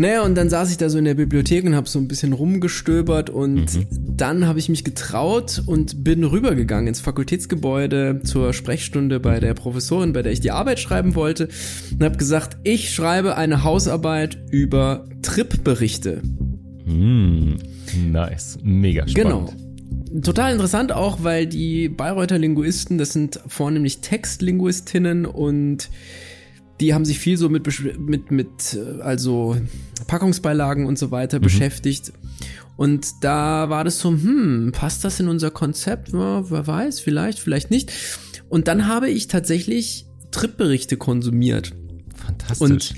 Naja, und dann saß ich da so in der Bibliothek und habe so ein bisschen rumgestöbert und mhm. dann habe ich mich getraut und bin rübergegangen ins Fakultätsgebäude zur Sprechstunde bei der Professorin, bei der ich die Arbeit schreiben wollte und habe gesagt, ich schreibe eine Hausarbeit über Trip-Berichte. Mm, nice, mega spannend. Genau total interessant auch, weil die Bayreuther Linguisten, das sind vornehmlich Textlinguistinnen und die haben sich viel so mit, mit, mit also Packungsbeilagen und so weiter mhm. beschäftigt. Und da war das so, hm, passt das in unser Konzept? Ja, wer weiß, vielleicht, vielleicht nicht. Und dann habe ich tatsächlich Tripberichte konsumiert. Fantastisch. Und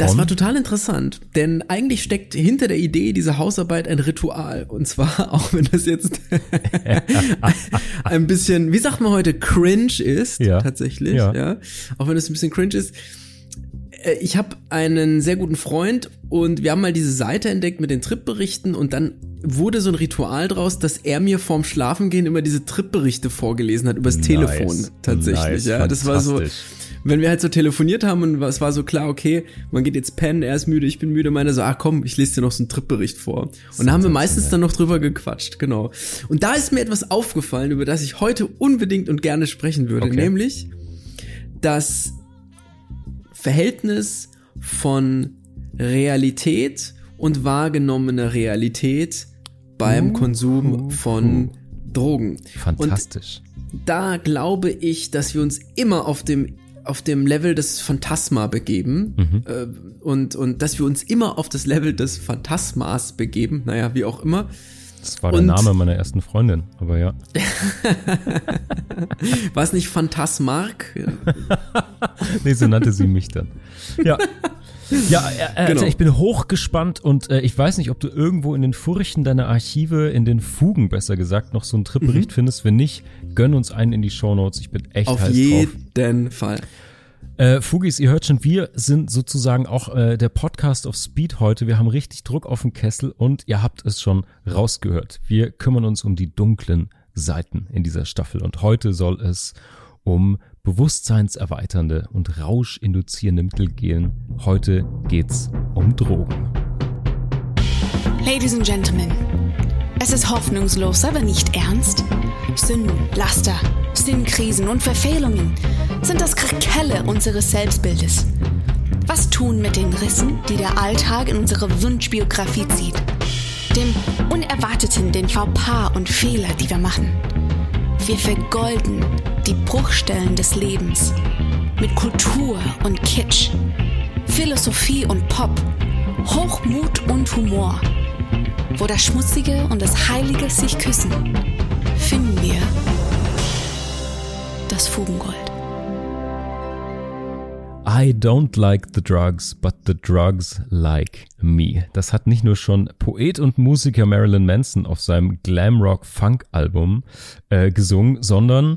das war total interessant, denn eigentlich steckt hinter der Idee dieser Hausarbeit ein Ritual. Und zwar, auch wenn das jetzt ein bisschen, wie sagt man heute, cringe ist, ja. tatsächlich, ja. ja. Auch wenn es ein bisschen cringe ist. Äh, ich habe einen sehr guten Freund und wir haben mal diese Seite entdeckt mit den Tripberichten und dann wurde so ein Ritual draus, dass er mir vorm Schlafengehen immer diese Tripberichte vorgelesen hat übers nice. Telefon tatsächlich. Nice. Ja, das war so wenn wir halt so telefoniert haben und es war so klar, okay, man geht jetzt pennen, er ist müde, ich bin müde, meine so, ah komm, ich lese dir noch so einen Tripbericht vor. Und da haben wir meistens dann noch drüber gequatscht, genau. Und da ist mir etwas aufgefallen, über das ich heute unbedingt und gerne sprechen würde, okay. nämlich das Verhältnis von Realität und wahrgenommener Realität beim uh, Konsum uh, von uh. Drogen. Fantastisch. Und da glaube ich, dass wir uns immer auf dem auf dem Level des Phantasma begeben mhm. äh, und, und dass wir uns immer auf das Level des Phantasmas begeben, naja, wie auch immer. Das war der und, Name meiner ersten Freundin, aber ja. war es nicht Phantasmark? nee, so nannte sie mich dann. Ja. Ja, äh, äh, also genau. ich bin hochgespannt und äh, ich weiß nicht, ob du irgendwo in den Furchen deiner Archive, in den Fugen besser gesagt, noch so einen Tripbericht mhm. findest. Wenn nicht, gönn uns einen in die Shownotes. Ich bin echt Auf heiß drauf. Auf jeden Fall. Äh, Fugis, ihr hört schon, wir sind sozusagen auch äh, der Podcast of Speed heute. Wir haben richtig Druck auf den Kessel und ihr habt es schon rausgehört. Wir kümmern uns um die dunklen Seiten in dieser Staffel und heute soll es um bewusstseinserweiternde und rauschinduzierende Mittel gehen. Heute geht's um Drogen. Ladies and Gentlemen, es ist hoffnungslos, aber nicht ernst. Sünden, Laster, Sinnkrisen und Verfehlungen sind das Krakelle unseres Selbstbildes. Was tun mit den Rissen, die der Alltag in unsere Wunschbiografie zieht? Dem Unerwarteten, den Fauxpas und Fehler, die wir machen? Wir vergolden die Bruchstellen des Lebens mit Kultur und Kitsch, Philosophie und Pop, Hochmut und Humor. Wo das Schmutzige und das Heilige sich küssen, finden wir das Fugengold. I don't like the drugs, but the drugs like me. Das hat nicht nur schon Poet und Musiker Marilyn Manson auf seinem Glamrock-Funk-Album äh, gesungen, sondern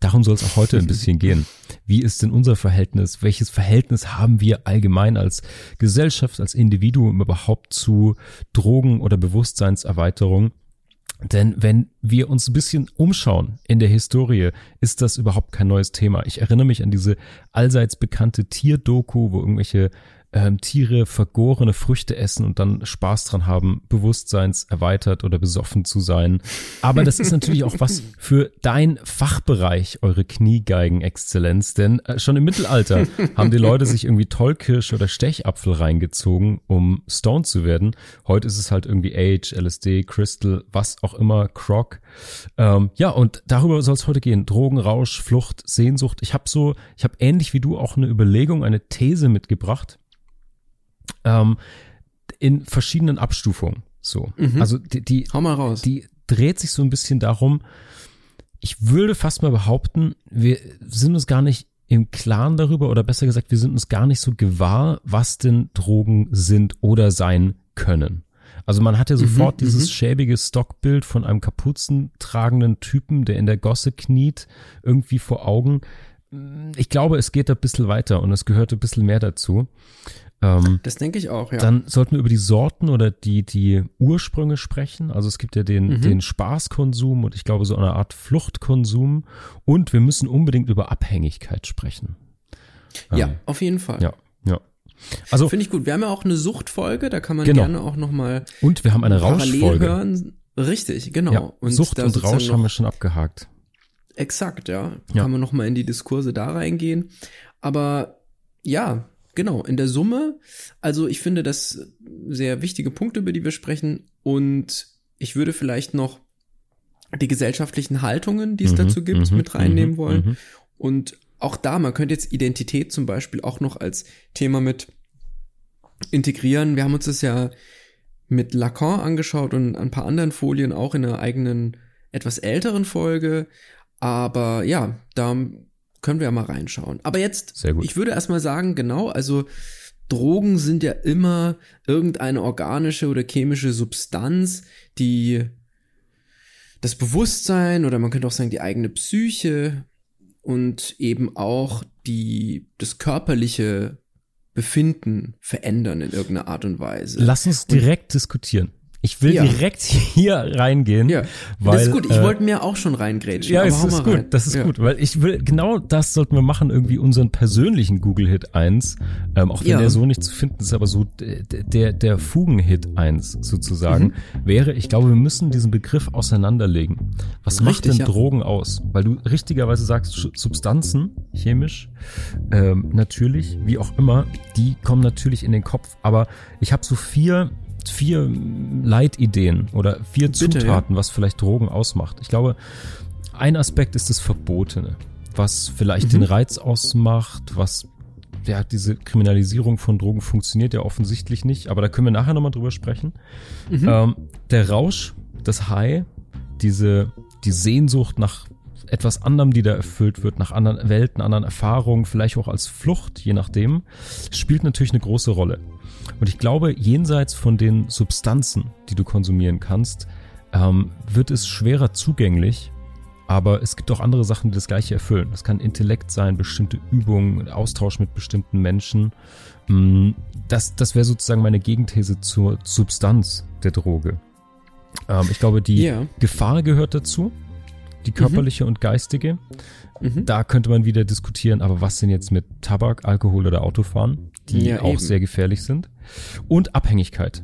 darum soll es auch heute ein bisschen gehen. Wie ist denn unser Verhältnis? Welches Verhältnis haben wir allgemein als Gesellschaft, als Individuum überhaupt zu Drogen oder Bewusstseinserweiterung? Denn wenn wir uns ein bisschen umschauen in der Historie, ist das überhaupt kein neues Thema. Ich erinnere mich an diese allseits bekannte Tierdoku, wo irgendwelche ähm, Tiere vergorene Früchte essen und dann Spaß dran haben, Bewusstseins erweitert oder besoffen zu sein. Aber das ist natürlich auch was für dein Fachbereich, eure Kniegeigen-Exzellenz, denn äh, schon im Mittelalter haben die Leute sich irgendwie Tollkirsch oder Stechapfel reingezogen, um stoned zu werden. Heute ist es halt irgendwie Age, LSD, Crystal, was auch immer, Croc. Ähm, ja, und darüber soll es heute gehen. Drogen, Rausch, Flucht, Sehnsucht. Ich habe so, ich habe ähnlich wie du auch eine Überlegung, eine These mitgebracht ähm, in verschiedenen Abstufungen. So. Mhm. Also die, die, Hau mal raus. die dreht sich so ein bisschen darum, ich würde fast mal behaupten, wir sind uns gar nicht im Klaren darüber oder besser gesagt, wir sind uns gar nicht so gewahr, was denn Drogen sind oder sein können. Also man hat ja sofort mhm, dieses mhm. schäbige Stockbild von einem kapuzentragenden Typen, der in der Gosse kniet, irgendwie vor Augen. Ich glaube, es geht da ein bisschen weiter und es gehört ein bisschen mehr dazu. Ähm, das denke ich auch, ja. Dann sollten wir über die Sorten oder die, die Ursprünge sprechen. Also es gibt ja den, mhm. den Spaßkonsum und ich glaube so eine Art Fluchtkonsum. Und wir müssen unbedingt über Abhängigkeit sprechen. Ja, ähm, auf jeden Fall. Ja, ja. Also Finde ich gut. Wir haben ja auch eine Suchtfolge, da kann man Genau. gerne auch nochmal und wir haben eine Rauschfolge. hören. Richtig, genau. Ja, Sucht da und Rausch haben wir schon abgehakt. Exakt, ja. Ja. Kann man noch mal in die Diskurse da reingehen. Aber ja, genau, in der Summe, also ich finde das sehr wichtige Punkte, über die wir sprechen. Und ich würde vielleicht noch die gesellschaftlichen Haltungen, die es Mhm, dazu gibt, mhm, mit reinnehmen mhm, wollen. mhm. Und auch da, man könnte jetzt Identität zum Beispiel auch noch als Thema mit integrieren. Wir haben uns das ja mit Lacan angeschaut und ein paar anderen Folien auch in einer eigenen, etwas älteren Folge. Aber ja, da können wir ja mal reinschauen. Aber jetzt, Sehr gut. ich würde erstmal sagen, genau, also Drogen sind ja immer irgendeine organische oder chemische Substanz, die das Bewusstsein oder man könnte auch sagen die eigene Psyche und eben auch die das körperliche Befinden verändern in irgendeiner Art und Weise. Lass uns direkt diskutieren. Ich will Ja. direkt hier reingehen. ja, weil, das ist gut. Ich äh, wollte mir auch schon reingrätschen. Ja, hau ist gut, rein. das ist ja. gut, weil ich will, genau das sollten wir machen, irgendwie unseren persönlichen Google-Hit 1, ähm, auch wenn Ja. der so nicht zu finden ist, aber so der, der Fugen-Hit 1 sozusagen, Mhm. wäre, ich glaube, wir müssen diesen Begriff auseinanderlegen. Was macht Richtig, denn ja. Drogen aus? Weil du richtigerweise sagst, Substanzen, chemisch, ähm, natürlich, wie auch immer, die kommen natürlich in den Kopf, aber ich habe so vier vier Leitideen oder vier Bitte, Zutaten, was vielleicht Drogen ausmacht. Ich glaube, ein Aspekt ist das Verbotene, was vielleicht Mhm. den Reiz ausmacht, was ja, diese Kriminalisierung von Drogen funktioniert ja offensichtlich nicht, aber da können wir nachher nochmal drüber sprechen. Mhm. Ähm, der Rausch, das High, diese, die Sehnsucht nach etwas anderem, die da erfüllt wird, nach anderen Welten, anderen Erfahrungen, vielleicht auch als Flucht, je nachdem, spielt natürlich eine große Rolle. Und ich glaube, jenseits von den Substanzen, die du konsumieren kannst, ähm, wird es schwerer zugänglich. Aber es gibt auch andere Sachen, die das Gleiche erfüllen. Das kann Intellekt sein, bestimmte Übungen, Austausch mit bestimmten Menschen. Mm, Das, das wäre sozusagen meine Gegenthese zur Substanz der Droge. Ähm, ich glaube, die Ja. Gefahr gehört dazu, die körperliche und geistige. Mhm. Da könnte man wieder diskutieren, aber was denn jetzt mit Tabak, Alkohol oder Autofahren, die Ja, auch eben. sehr gefährlich sind. Und Abhängigkeit.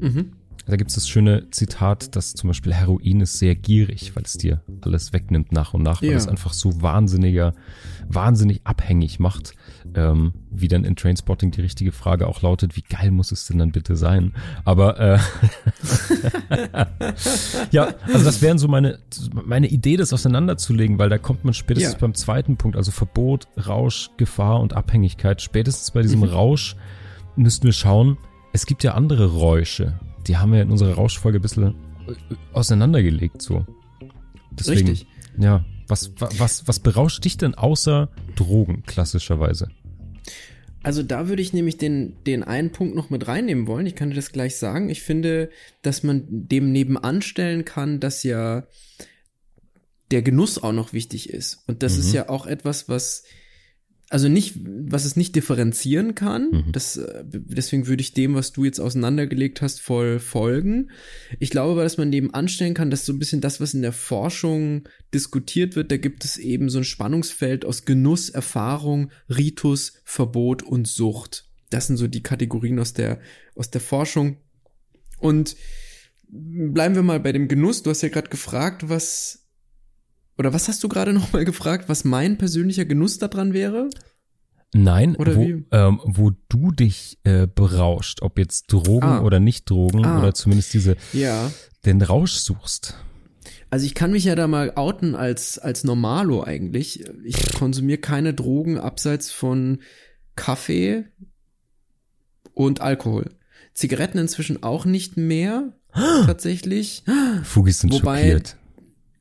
Mhm. Da gibt es das schöne Zitat, dass zum Beispiel Heroin ist sehr gierig, weil es dir alles wegnimmt nach und nach, weil Ja. es einfach so wahnsinniger, wahnsinnig abhängig macht. Ähm, wie dann in Trainspotting die richtige Frage auch lautet, wie geil muss es denn dann bitte sein? Aber äh, ja, also das wären so meine, meine Idee, das auseinanderzulegen, weil da kommt man spätestens Ja. beim zweiten Punkt, also Verbot, Rausch, Gefahr und Abhängigkeit. Spätestens bei diesem Mhm. Rausch müssten wir schauen, es gibt ja andere Räusche. Die haben wir in unserer Rauschfolge ein bisschen äh, auseinandergelegt, so. Deswegen, Richtig. Ja, was, wa- was, was berauscht dich denn außer Drogen, klassischerweise? Also da würde ich nämlich den, den einen Punkt noch mit reinnehmen wollen. Ich kann dir das gleich sagen. Ich finde, dass man dem nebenan stellen kann, dass ja der Genuss auch noch wichtig ist. Und das Mhm. ist ja auch etwas, was also nicht, was es nicht differenzieren kann. Mhm. Das, äh, deswegen würde ich dem, was du jetzt auseinandergelegt hast, voll folgen. Ich glaube aber, dass man nebenan stellen kann, dass so ein bisschen das, was in der Forschung diskutiert wird, da gibt es eben so ein Spannungsfeld aus Genuss, Erfahrung, Ritus, Verbot und Sucht. Das sind so die Kategorien aus der, aus der Forschung. Und bleiben wir mal bei dem Genuss. Du hast ja gerade gefragt, was oder was hast du gerade noch mal gefragt, was mein persönlicher Genuss daran wäre? Nein, Oder wo, ähm, wo du dich äh, berauscht, ob jetzt Drogen Ah. oder nicht Drogen Ah. oder zumindest diese, Ja. den Rausch suchst. Also ich kann mich ja da mal outen als, als Normalo eigentlich. Ich konsumiere keine Drogen abseits von Kaffee und Alkohol. Zigaretten inzwischen auch nicht mehr, tatsächlich. Fugis sind Wobei- schockiert.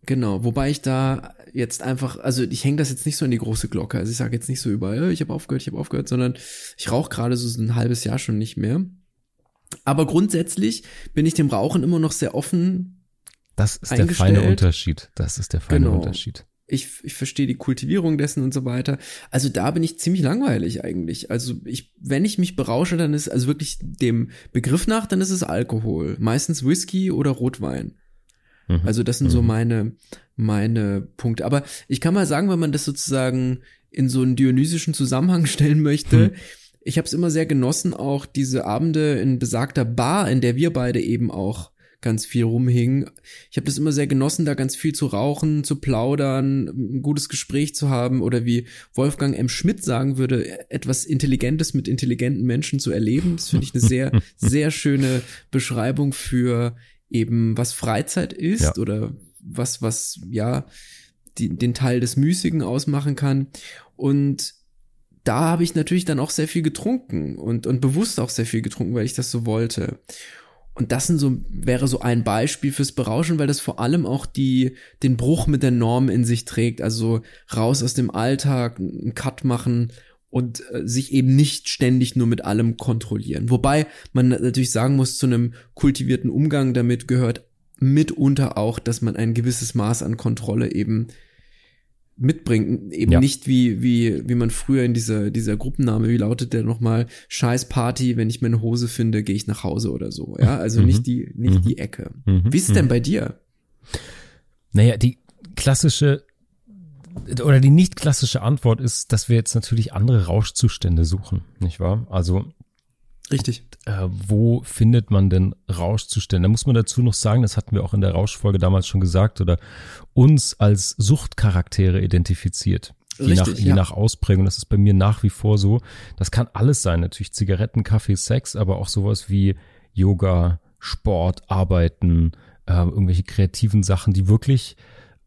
Genau, wobei ich da jetzt einfach, also ich hänge das jetzt nicht so in die große Glocke. Also ich sage jetzt nicht so überall, "Äh, ich habe aufgehört, ich habe aufgehört, sondern ich rauche gerade so ein halbes Jahr schon nicht mehr. Aber grundsätzlich bin ich dem Rauchen immer noch sehr offen. Das ist der feine. Unterschied. Das ist der feine Genau. Unterschied. Ich, ich verstehe die Kultivierung dessen und so weiter. Also da bin ich ziemlich langweilig eigentlich. Also ich, wenn ich mich berausche, dann ist also wirklich dem Begriff nach, dann ist es Alkohol. Meistens Whisky oder Rotwein. Mhm. Also das sind so Mhm. meine, meine Punkte. Aber ich kann mal sagen, wenn man das sozusagen in so einen dionysischen Zusammenhang stellen möchte, Hm. ich habe es immer sehr genossen, auch diese Abende in besagter Bar, in der wir beide eben auch ganz viel rumhingen. Ich habe das immer sehr genossen, da ganz viel zu rauchen, zu plaudern, ein gutes Gespräch zu haben oder wie Wolfgang M. Schmidt sagen würde, etwas Intelligentes mit intelligenten Menschen zu erleben. Das finde ich eine sehr, sehr schöne Beschreibung für eben, was Freizeit ist ja. oder was, was, ja, die, den Teil des Müßigen ausmachen kann. Und da habe ich natürlich dann auch sehr viel getrunken und, und bewusst auch sehr viel getrunken, weil ich das so wollte. Und das sind so, wäre so ein Beispiel fürs Berauschen, weil das vor allem auch die, den Bruch mit der Norm in sich trägt. Also raus aus dem Alltag, einen Cut machen und äh, sich eben nicht ständig nur mit allem kontrollieren. Wobei man natürlich sagen muss, zu einem kultivierten Umgang damit gehört mitunter auch, dass man ein gewisses Maß an Kontrolle eben mitbringt. Eben ja. nicht wie, wie, wie man früher in dieser, dieser Gruppenname, wie lautet der nochmal? Scheiß Party, wenn ich meine Hose finde, gehe ich nach Hause oder so. Ja, also mhm. nicht die, nicht mhm. die Ecke. Mhm. Wie ist es denn mhm. bei dir? Naja, die klassische oder die nicht klassische Antwort ist, dass wir jetzt natürlich andere Rauschzustände suchen, nicht wahr? Also Richtig. Äh, wo findet man denn Rauschzustände? Da muss man dazu noch sagen, das hatten wir auch in der Rauschfolge damals schon gesagt, oder uns als Suchtcharaktere identifiziert. Je, Richtig, nach, je ja. nach Ausprägung. Das ist bei mir nach wie vor so. Das kann alles sein. Natürlich Zigaretten, Kaffee, Sex, aber auch sowas wie Yoga, Sport, Arbeiten, äh, irgendwelche kreativen Sachen, die wirklich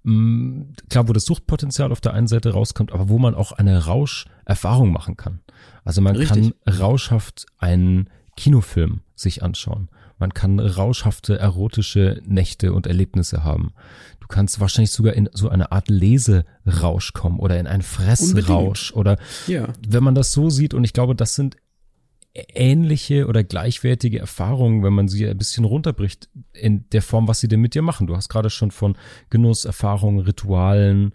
klar, wo das Suchtpotenzial auf der einen Seite rauskommt, aber wo man auch eine Rauscherfahrung machen kann. Also man Richtig. kann rauschhaft einen Kinofilm sich anschauen. Man kann rauschhafte erotische Nächte und Erlebnisse haben. Du kannst wahrscheinlich sogar in so eine Art Leserausch kommen oder in einen Fressrausch Unbedingt. oder ja. wenn man das so sieht und ich glaube, das sind ähnliche oder gleichwertige Erfahrungen, wenn man sie ein bisschen runterbricht in der Form, was sie denn mit dir machen. Du hast gerade schon von Genusserfahrungen, Ritualen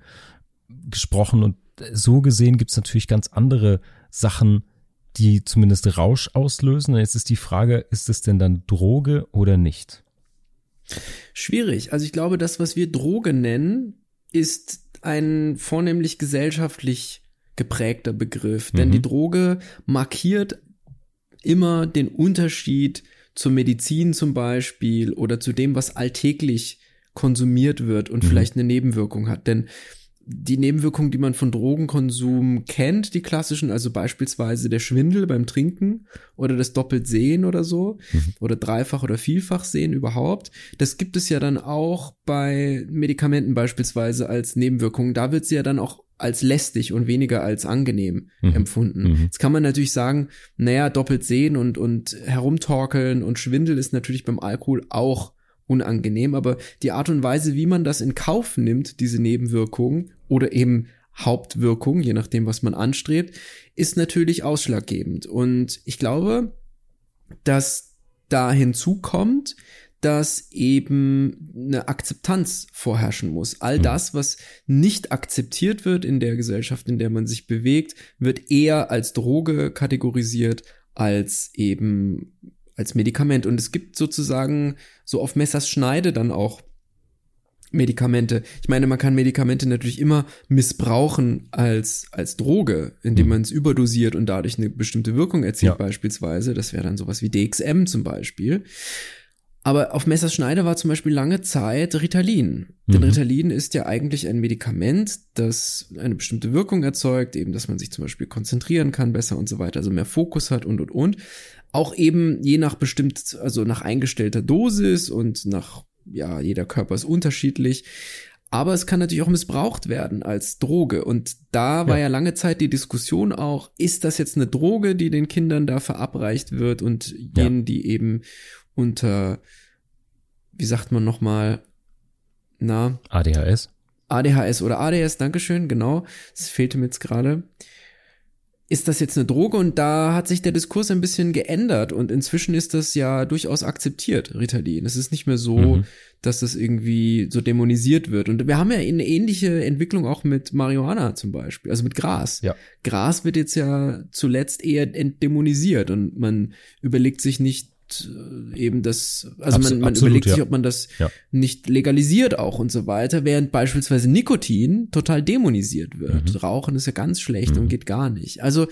gesprochen und so gesehen gibt es natürlich ganz andere Sachen, die zumindest Rausch auslösen. Und jetzt ist die Frage, ist es denn dann Droge oder nicht? Schwierig. Also ich glaube, das, was wir Droge nennen, ist ein vornehmlich gesellschaftlich geprägter Begriff. Mhm. Denn die Droge markiert immer den Unterschied zur Medizin zum Beispiel oder zu dem, was alltäglich konsumiert wird und mhm. vielleicht eine Nebenwirkung hat. Denn die Nebenwirkungen, die man von Drogenkonsum kennt, die klassischen, also beispielsweise der Schwindel beim Trinken oder das Doppeltsehen oder so mhm. oder dreifach oder vielfach sehen überhaupt, das gibt es ja dann auch bei Medikamenten beispielsweise als Nebenwirkungen. Da wird sie ja dann auch als lästig und weniger als angenehm mhm. empfunden. Mhm. Jetzt kann man natürlich sagen, naja, doppelt sehen und, und herumtorkeln und Schwindel ist natürlich beim Alkohol auch unangenehm, aber die Art und Weise, wie man das in Kauf nimmt, diese Nebenwirkungen oder eben Hauptwirkung, je nachdem, was man anstrebt, ist natürlich ausschlaggebend. Und ich glaube, dass da hinzukommt, dass eben eine Akzeptanz vorherrschen muss. All hm. das, was nicht akzeptiert wird in der Gesellschaft, in der man sich bewegt, wird eher als Droge kategorisiert als eben als Medikament. Und es gibt sozusagen so auf Messers Schneide dann auch Medikamente. Ich meine, man kann Medikamente natürlich immer missbrauchen als, als Droge, indem mhm. man es überdosiert und dadurch eine bestimmte Wirkung erzielt, ja. beispielsweise. Das wäre dann sowas wie DXM zum Beispiel. Aber auf Messers Schneider war zum Beispiel lange Zeit Ritalin. Mhm. Denn Ritalin ist ja eigentlich ein Medikament, das eine bestimmte Wirkung erzeugt, eben, dass man sich zum Beispiel konzentrieren kann besser und so weiter, also mehr Fokus hat und und und. Auch eben je nach bestimmt, also nach eingestellter Dosis und nach, ja, jeder Körper ist unterschiedlich. Aber es kann natürlich auch missbraucht werden als Droge. Und da war ja. ja lange Zeit die Diskussion auch, ist das jetzt eine Droge, die den Kindern da verabreicht wird und jenen, ja. die eben unter, wie sagt man nochmal, na? ADHS? ADHS oder ADS, Dankeschön, genau. Das fehlte mir jetzt gerade. Ist das jetzt eine Droge? Und da hat sich der Diskurs ein bisschen geändert und inzwischen ist das ja durchaus akzeptiert, Ritalin. Es ist nicht mehr so, mhm. dass das irgendwie so dämonisiert wird. Und wir haben ja eine ähnliche Entwicklung auch mit Marihuana zum Beispiel, also mit Gras. Ja. Gras wird jetzt ja zuletzt eher entdämonisiert und man überlegt sich nicht, eben das, also Abs man, man absolut, überlegt ja. sich, ob man das ja. nicht legalisiert auch und so weiter, während beispielsweise Nikotin total dämonisiert wird. Mhm. Rauchen ist ja ganz schlecht mhm. und geht gar nicht. Also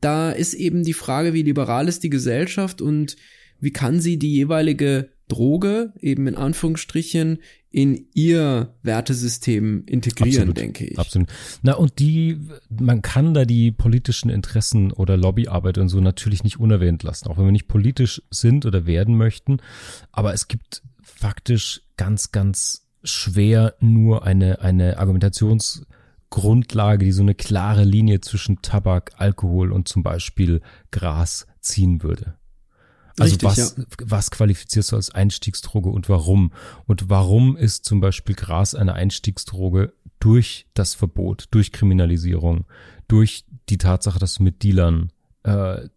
da ist eben die Frage, wie liberal ist die Gesellschaft und wie kann sie die jeweilige Droge eben in Anführungsstrichen in ihr Wertesystem integrieren, Absolut, denke ich. Absolut. Na, und die, man kann da die politischen Interessen oder Lobbyarbeit und so natürlich nicht unerwähnt lassen, auch wenn wir nicht politisch sind oder werden möchten. Aber es gibt faktisch ganz, ganz schwer nur eine, eine Argumentationsgrundlage, die so eine klare Linie zwischen Tabak, Alkohol und zum Beispiel Gras ziehen würde. Also Richtig, was, ja. was qualifizierst du als Einstiegsdroge und warum? Und warum ist zum Beispiel Gras eine Einstiegsdroge durch das Verbot, durch Kriminalisierung, durch die Tatsache, dass du mit Dealern äh,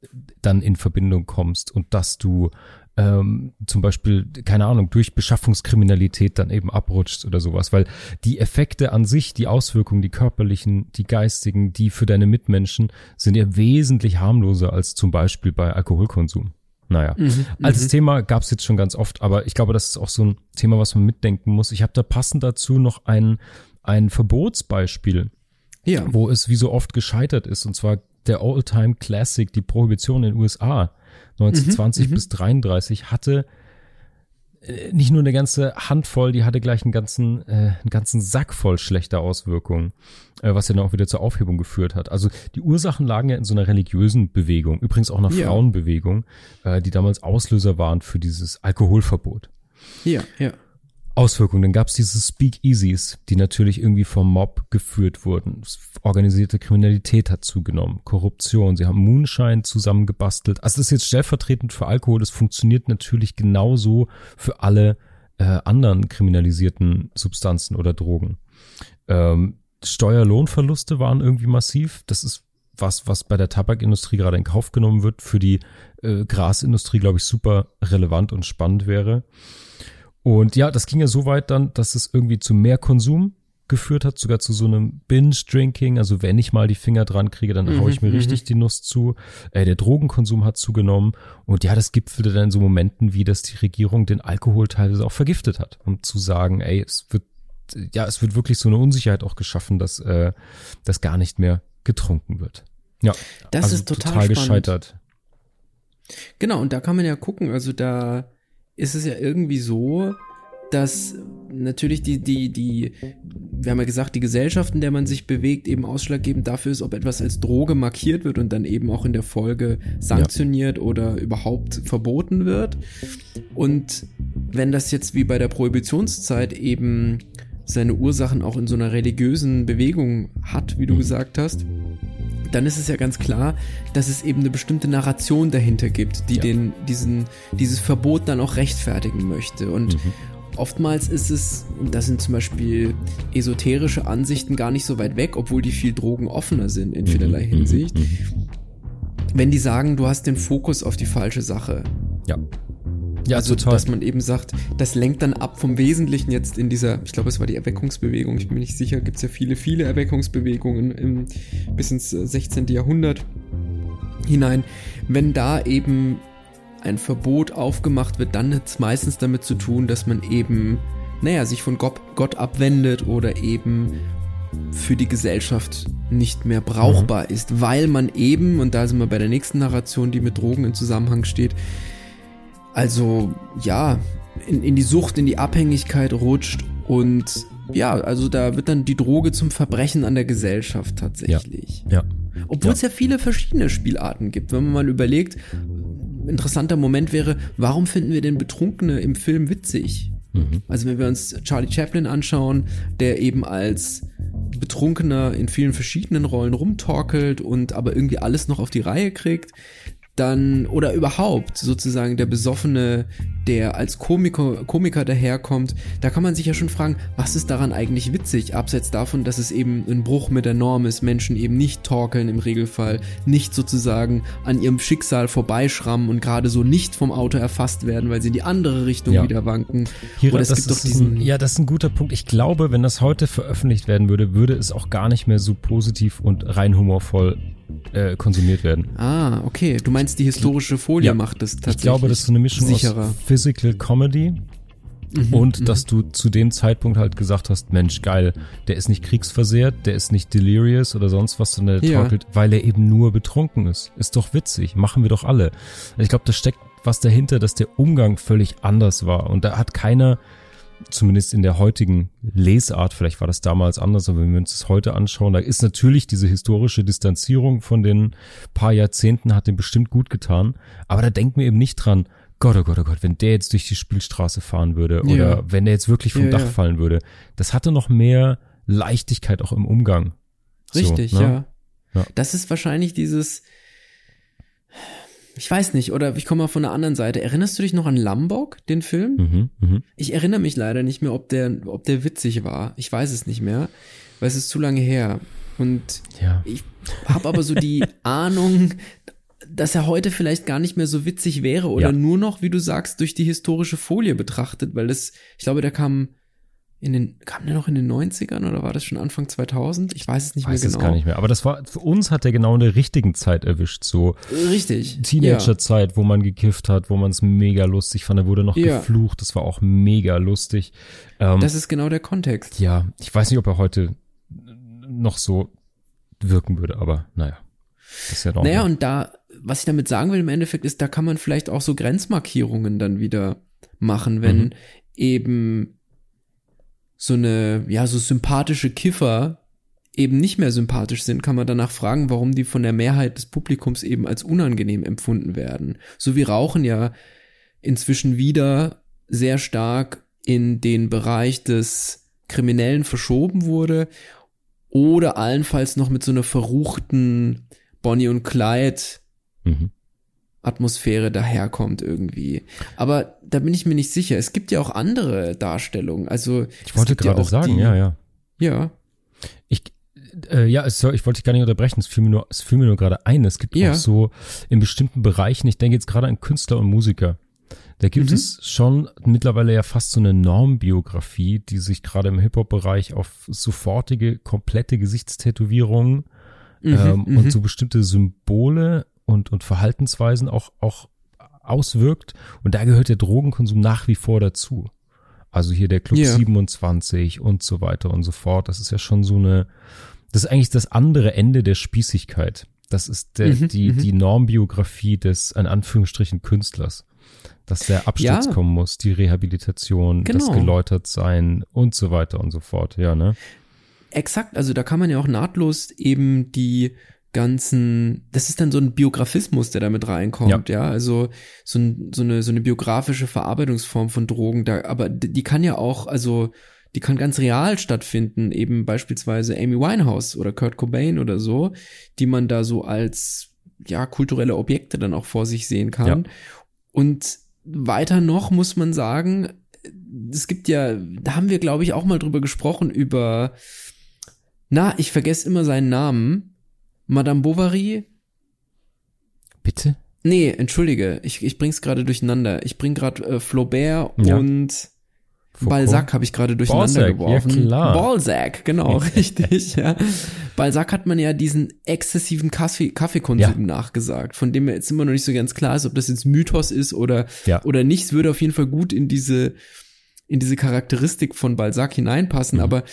dann in Verbindung kommst und dass du ähm, zum Beispiel, keine Ahnung, durch Beschaffungskriminalität dann eben abrutschst oder sowas, weil die Effekte an sich, die Auswirkungen, die körperlichen, die geistigen, die für deine Mitmenschen sind ja wesentlich harmloser als zum Beispiel bei Alkoholkonsum. Naja, Mhm, als Thema gab es jetzt schon ganz oft, aber ich glaube, das ist auch so ein Thema, was man mitdenken muss. Ich habe da passend dazu noch ein, ein Verbotsbeispiel, Ja. wo es wie so oft gescheitert ist, und zwar der All-Time Classic, die Prohibition in den USA 1920 bis 33 hatte nicht nur eine ganze Handvoll, die hatte gleich einen ganzen, äh, einen ganzen Sack voll schlechter Auswirkungen, äh, was ja dann auch wieder zur Aufhebung geführt hat. Also die Ursachen lagen ja in so einer religiösen Bewegung, übrigens auch einer Ja. Frauenbewegung, äh, die damals Auslöser waren für dieses Alkoholverbot. Ja, ja. Auswirkungen. Dann gab es diese Speakeasies, die natürlich irgendwie vom Mob geführt wurden. Organisierte Kriminalität hat zugenommen, Korruption. Sie haben Moonshine zusammengebastelt. Also das ist jetzt stellvertretend für Alkohol. Das funktioniert natürlich genauso für alle äh, anderen kriminalisierten Substanzen oder Drogen. Ähm, Steuerlohnverluste waren irgendwie massiv. Das ist was, was bei der Tabakindustrie gerade in Kauf genommen wird. Für die äh, Grasindustrie, glaube ich, super relevant und spannend wäre. Und ja, das ging ja so weit dann, dass es irgendwie zu mehr Konsum geführt hat, sogar zu so einem Binge-Drinking. Also wenn ich mal die Finger dran kriege, dann hau ich mir Mhm, richtig die Nuss zu. Äh, der Drogenkonsum hat zugenommen. Und ja, das gipfelte dann in so Momenten, wie dass die Regierung den Alkohol teilweise auch vergiftet hat, um zu sagen, ey, es wird, ja, es wird wirklich so eine Unsicherheit auch geschaffen, dass äh, das gar nicht mehr getrunken wird. Ja, Das also ist total spannend. gescheitert. Genau, und da kann man ja gucken, also da ist es ja irgendwie so, dass natürlich die, die, die, wir haben ja gesagt, die Gesellschaft, in der man sich bewegt, eben ausschlaggebend dafür ist, ob etwas als Droge markiert wird und dann eben auch in der Folge sanktioniert oder überhaupt verboten wird. Und wenn das jetzt wie bei der Prohibitionszeit eben seine Ursachen auch in so einer religiösen Bewegung hat, wie du gesagt hast, dann ist es ja ganz klar, dass es eben eine bestimmte Narration dahinter gibt, die Ja. den, diesen, dieses Verbot dann auch rechtfertigen möchte. Und oftmals ist es, das sind zum Beispiel esoterische Ansichten gar nicht so weit weg, obwohl die viel drogenoffener sind in vielerlei Mhm, Hinsicht. mhm, Wenn die sagen, du hast den Fokus auf die falsche Sache. Ja. Ja, also, total. dass man eben sagt, das lenkt dann ab vom Wesentlichen jetzt in dieser, ich glaube, es war die Erweckungsbewegung, ich bin nicht sicher, gibt es ja viele, viele Erweckungsbewegungen im, bis ins äh, 16. Jahrhundert hinein. Wenn da eben ein Verbot aufgemacht wird, dann hat es meistens damit zu tun, dass man eben, naja, sich von Gott, Gott abwendet oder eben für die Gesellschaft nicht mehr brauchbar ist, weil man eben, und da sind wir bei der nächsten Narration, die mit Drogen in Zusammenhang steht, also ja, in, in die Sucht, in die Abhängigkeit rutscht und ja, also da wird dann die Droge zum Verbrechen an der Gesellschaft tatsächlich. ja. Obwohl Ja. es ja viele verschiedene Spielarten gibt. Wenn man mal überlegt, interessanter Moment wäre, warum finden wir denn Betrunkene im Film witzig? Mhm. Also wenn wir uns Charlie Chaplin anschauen, der eben als Betrunkener in vielen verschiedenen Rollen rumtorkelt und aber irgendwie alles noch auf die Reihe kriegt, dann oder überhaupt sozusagen der Besoffene, der als Komiker, Komiker daherkommt, da kann man sich ja schon fragen, was ist daran eigentlich witzig, abseits davon, dass es eben ein Bruch mit der Norm ist, Menschen eben nicht torkeln im Regelfall, nicht sozusagen an ihrem Schicksal vorbeischrammen und gerade so nicht vom Auto erfasst werden, weil sie in die andere Richtung Ja. wieder wanken. Hier, Oder es das gibt doch diesen, ein, ja, das ist ein guter Punkt. Ich glaube, wenn das heute veröffentlicht werden würde, würde es auch gar nicht mehr so positiv und rein humorvoll äh, konsumiert werden. Ah, okay. Du meinst, die historische Folie Ja. macht das tatsächlich Ich glaube, das ist so eine Mischung sicherer. aus Physical Comedy Mhm, und dass du zu dem Zeitpunkt halt gesagt hast, Mensch, geil, der ist nicht kriegsversehrt, der ist nicht delirious oder sonst was, sondern der ja. torkelt, weil er eben nur betrunken ist. Ist doch witzig, machen wir doch alle. Ich glaube, da steckt was dahinter, dass der Umgang völlig anders war. Und da hat keiner, zumindest in der heutigen Lesart, vielleicht war das damals anders, aber wenn wir uns das heute anschauen, da ist natürlich diese historische Distanzierung von den paar Jahrzehnten, hat dem bestimmt gut getan. Aber da denken wir eben nicht dran, Gott, oh Gott, oh Gott, wenn der jetzt durch die Spielstraße fahren würde oder ja. wenn der jetzt wirklich vom ja, Dach ja. fallen würde, das hatte noch mehr Leichtigkeit auch im Umgang. Richtig, so, ne? ja. Das ist wahrscheinlich dieses, ich weiß nicht, oder ich komme mal von der anderen Seite. Erinnerst du dich noch an Lombok, den Film? Mhm, mh. Ich erinnere mich leider nicht mehr, ob der, ob der witzig war. Ich weiß es nicht mehr, weil es ist zu lange her. Und ja. ich habe aber so die Ahnung, dass er heute vielleicht gar nicht mehr so witzig wäre oder ja. nur noch, wie du sagst, durch die historische Folie betrachtet, weil das, ich glaube, der kam in den, kam der noch in den 90ern oder war das schon Anfang 2000? Ich weiß es nicht weiß mehr genau. Weiß es gar nicht mehr. Aber das war, für uns hat er genau in der richtigen Zeit erwischt, so. Richtig. Teenagerzeit, ja. wo man gekifft hat, wo man es mega lustig fand. Er wurde noch ja. geflucht, das war auch mega lustig. Ähm, das ist genau der Kontext. Ja, ich weiß nicht, ob er heute noch so wirken würde, aber naja. Das ist ja noch naja, und da, was ich damit sagen will im Endeffekt ist, da kann man vielleicht auch so Grenzmarkierungen dann wieder machen, wenn mhm. eben so eine, ja, so sympathische Kiffer eben nicht mehr sympathisch sind, kann man danach fragen, warum die von der Mehrheit des Publikums eben als unangenehm empfunden werden. So wie Rauchen ja inzwischen wieder sehr stark in den Bereich des Kriminellen verschoben wurde oder allenfalls noch mit so einer verruchten Bonnie und Clyde mhm. Atmosphäre daherkommt irgendwie. Aber da bin ich mir nicht sicher. Es gibt ja auch andere Darstellungen. Also ich wollte gerade ja sagen, die, ja, ja. Ja. Ich äh, ja, es ich wollte dich gar nicht unterbrechen. Es fiel mir nur, es fiel mir nur gerade ein. Es gibt ja. auch so in bestimmten Bereichen. Ich denke jetzt gerade an Künstler und Musiker. Da gibt mhm. es schon mittlerweile ja fast so eine Normbiografie, die sich gerade im Hip-Hop-Bereich auf sofortige, komplette Gesichtstätowierungen mhm, ähm, und mhm. so bestimmte Symbole und, und Verhaltensweisen auch, auch auswirkt. Und da gehört der Drogenkonsum nach wie vor dazu. Also hier der Club yeah. 27 und so weiter und so fort. Das ist ja schon so eine, das ist eigentlich das andere Ende der Spießigkeit. Das ist der, mhm, die, mhm. die Normbiografie des, in Anführungsstrichen, Künstlers. Dass der Absturz ja. kommen muss, die Rehabilitation, genau. das geläutert sein und so weiter und so fort, ja, ne? Exakt, also da kann man ja auch nahtlos eben die ganzen, das ist dann so ein Biografismus, der damit reinkommt, ja, ja? also so, ein, so, eine, so eine biografische Verarbeitungsform von Drogen, da, aber die kann ja auch, also die kann ganz real stattfinden, eben beispielsweise Amy Winehouse oder Kurt Cobain oder so, die man da so als ja kulturelle Objekte dann auch vor sich sehen kann. Ja. Und weiter noch muss man sagen, es gibt ja, da haben wir glaube ich auch mal drüber gesprochen über, na, ich vergesse immer seinen Namen. Madame Bovary? Bitte? Nee, entschuldige, ich, ich bring's gerade durcheinander. Ich bring gerade äh, Flaubert ja. und Foucault. Balzac habe ich gerade durcheinander Balzac, geworfen. Ja, klar. Balzac, genau, richtig, ja. Balzac hat man ja diesen exzessiven Kaffee, Kaffeekonsum ja. nachgesagt, von dem mir jetzt immer noch nicht so ganz klar ist, ob das jetzt Mythos ist oder, ja. oder nicht. Es würde auf jeden Fall gut in diese, in diese Charakteristik von Balzac hineinpassen, mhm. aber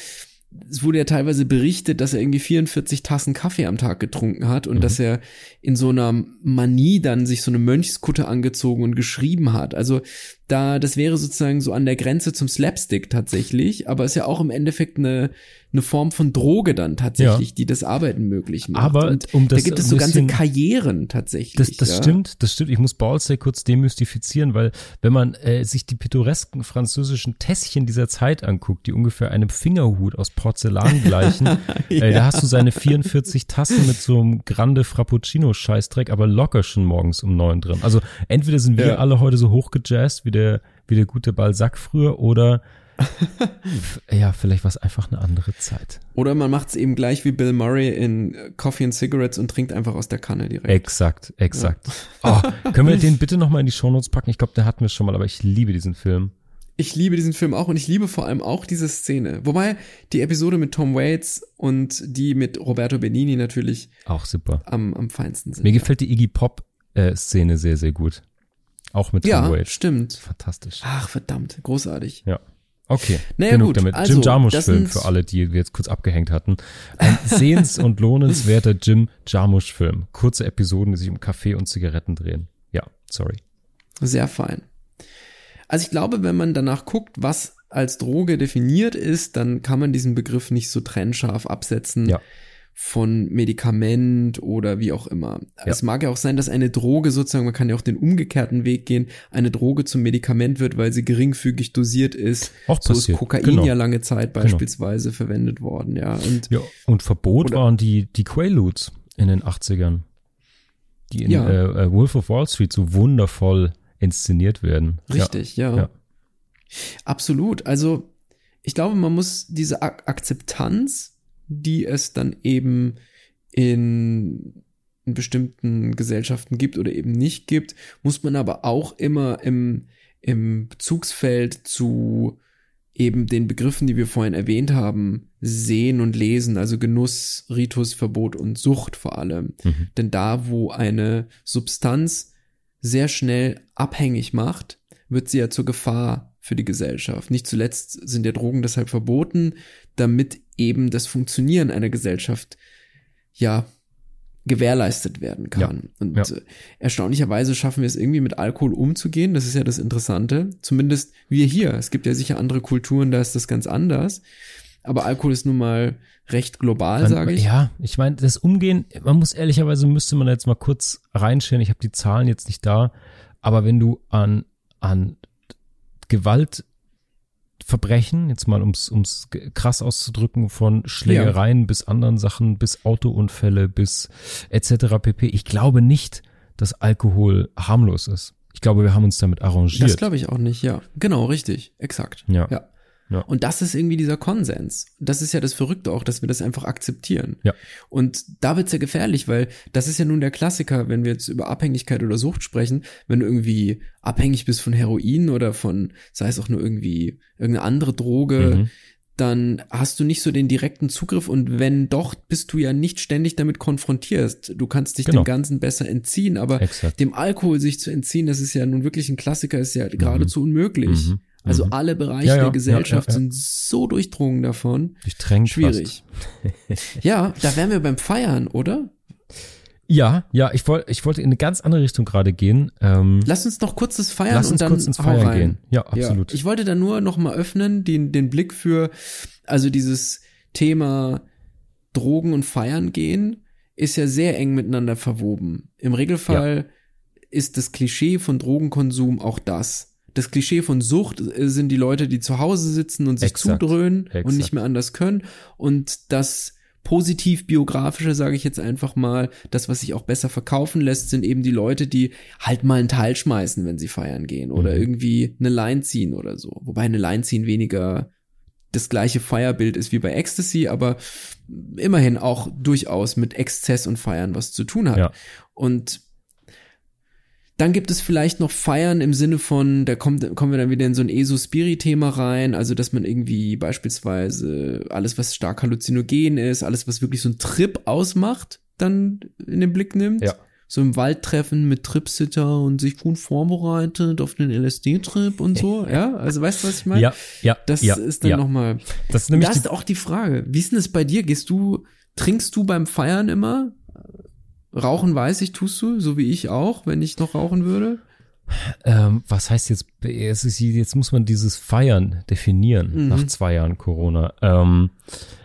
es wurde ja teilweise berichtet, dass er irgendwie 44 Tassen Kaffee am Tag getrunken hat und mhm. dass er in so einer Manie dann sich so eine Mönchskutte angezogen und geschrieben hat. Also da, das wäre sozusagen so an der Grenze zum Slapstick tatsächlich, aber ist ja auch im Endeffekt eine, eine Form von Droge dann tatsächlich, ja. die das Arbeiten möglich macht. Aber und um das da gibt es so ganze Karrieren tatsächlich. Das, das ja. stimmt, das stimmt. Ich muss Balzac kurz demystifizieren, weil wenn man äh, sich die pittoresken französischen Tässchen dieser Zeit anguckt, die ungefähr einem Fingerhut aus Porzellan gleichen, ja. äh, da hast du seine 44 Tassen mit so einem Grande Frappuccino Scheißdreck, aber locker schon morgens um neun drin. Also entweder sind wir alle heute so hochgejazzt wie der, wie der gute Balzac früher oder ja, vielleicht war es einfach eine andere Zeit. Oder man macht es eben gleich wie Bill Murray in Coffee and Cigarettes und trinkt einfach aus der Kanne direkt. Exakt, exakt. Ja. Oh, können wir den bitte nochmal in die Shownotes packen? Ich glaube, der hatten wir schon mal, aber ich liebe diesen Film. Ich liebe diesen Film auch und ich liebe vor allem auch diese Szene. Wobei die Episode mit Tom Waits und die mit Roberto Benini natürlich auch super am, am feinsten sind. Mir gefällt die Iggy Pop äh, Szene sehr, sehr gut Auch mit Ja, Waits. stimmt. Fantastisch. Ach, verdammt, großartig. Ja. Okay, Naja, genug gut, damit. also, Jim Jarmusch das Film sind- für alle, die wir jetzt kurz abgehängt hatten. Ein sehens- und lohnenswerter Jim Jarmusch Film. Kurze Episoden, die sich um Kaffee und Zigaretten drehen. Ja, sorry. Sehr fein. Also ich glaube, wenn man danach guckt, was als Droge definiert ist, dann kann man diesen Begriff nicht so trennscharf absetzen Ja. Von Medikament oder wie auch immer. Es mag ja auch sein, dass eine Droge sozusagen, man kann ja auch den umgekehrten Weg gehen, eine Droge zum Medikament wird, weil sie geringfügig dosiert ist. Auch so passiert, ist Kokain genau. ja lange Zeit beispielsweise verwendet worden, ja. Und Ja, und Verbot waren die, die Quaaludes in den 80ern. Die in Ja. äh, äh, Wolf of Wall Street so wundervoll inszeniert werden. Richtig, ja. Ja. Absolut. Also ich glaube, man muss diese Ak Akzeptanz, die es dann eben in, bestimmten Gesellschaften gibt oder eben nicht gibt, muss man aber auch immer im, im Bezugsfeld zu eben den Begriffen, die wir vorhin erwähnt haben, sehen und lesen, also Genuss, Ritus, Verbot und Sucht vor allem. Mhm. Denn da, wo eine Substanz sehr schnell abhängig macht, wird sie ja zur Gefahr für die Gesellschaft. Nicht zuletzt sind ja Drogen deshalb verboten, damit eben das Funktionieren einer Gesellschaft ja gewährleistet werden kann. Und ja. äh, erstaunlicherweise schaffen wir es irgendwie mit Alkohol umzugehen. Das ist ja das Interessante. Zumindest wir hier. Es gibt ja sicher andere Kulturen, da ist das ganz anders. Aber Alkohol ist nun mal recht global, sage ich. Ja, ich meine, das Umgehen, man muss ehrlicherweise, müsste man jetzt mal kurz reinschauen, ich habe die Zahlen jetzt nicht da, aber wenn du an, an Gewaltverbrechen, jetzt mal ums, ums krass auszudrücken, von Schlägereien bis anderen Sachen, bis Autounfälle, bis etc. pp. Ich glaube nicht, dass Alkohol harmlos ist. Ich glaube, wir haben uns damit arrangiert. Das glaube ich auch nicht, ja. Genau, richtig, exakt. Ja. ja. Ja. Und das ist irgendwie dieser Konsens. Das ist ja das Verrückte auch, dass wir das einfach akzeptieren. Ja. Und da wird's ja gefährlich, weil das ist ja nun der Klassiker, wenn wir jetzt über Abhängigkeit oder Sucht sprechen, wenn du irgendwie abhängig bist von Heroin oder von, sei es auch nur irgendwie irgendeine andere Droge, Mhm. dann hast du nicht so den direkten Zugriff und wenn doch, bist du ja nicht ständig damit konfrontiert. Du kannst dich Genau. dem Ganzen besser entziehen, aber Exakt. dem Alkohol sich zu entziehen, das ist ja nun wirklich ein Klassiker, ist ja geradezu unmöglich. Mhm. Also Mhm. alle Bereiche Ja, ja, der Gesellschaft ja, sind so durchdrungen davon. Durchtränkt Schwierig. ja, da wären wir beim Feiern, oder? Ja, ja, ich wollte, ich wollte in eine ganz andere Richtung gerade gehen. Ähm, Lass uns noch kurz das Feiern Lass und uns dann kurz ins Feiern rein. gehen. Ja, absolut. Ich wollte da nur noch mal öffnen, den, den Blick für, also dieses Thema Drogen und Feiern gehen ist ja sehr eng miteinander verwoben. Im Regelfall ist das Klischee von Drogenkonsum auch das. Das Klischee von Sucht äh, sind die Leute, die zu Hause sitzen und sich Exakt. zudröhnen und Exakt. nicht mehr anders können. Und das positiv biografische, sage ich jetzt einfach mal, das, was sich auch besser verkaufen lässt, sind eben die Leute, die halt mal einen Teil schmeißen, wenn sie feiern gehen oder Mhm. irgendwie eine Line ziehen oder so. Wobei eine Line ziehen weniger das gleiche Feierbild ist wie bei Ecstasy, aber immerhin auch durchaus mit Exzess und Feiern was zu tun hat. Ja. Und dann gibt es vielleicht noch Feiern im Sinne von, da kommt, kommen wir dann wieder in so ein ESO-Spiri-Thema rein, also dass man irgendwie beispielsweise alles, was stark halluzinogen ist, alles, was wirklich so ein Trip ausmacht, dann in den Blick nimmt. Ja. So im Wald treffen mit Tripsitter und sich gut vorbereitet auf den LSD-Trip und so, ja? Also weißt du, was ich meine? ja, ja, Das ja, ist dann ja. nochmal. Das ist nämlich da die, ist auch die Frage, wie ist denn das bei dir? Gehst du, trinkst du beim Feiern immer? Rauchen weiß ich, tust du, so wie ich auch, wenn ich noch rauchen würde. ähm, was heißt jetzt, es ist, jetzt muss man dieses Feiern definieren Mhm. nach zwei Jahren Corona. Ähm,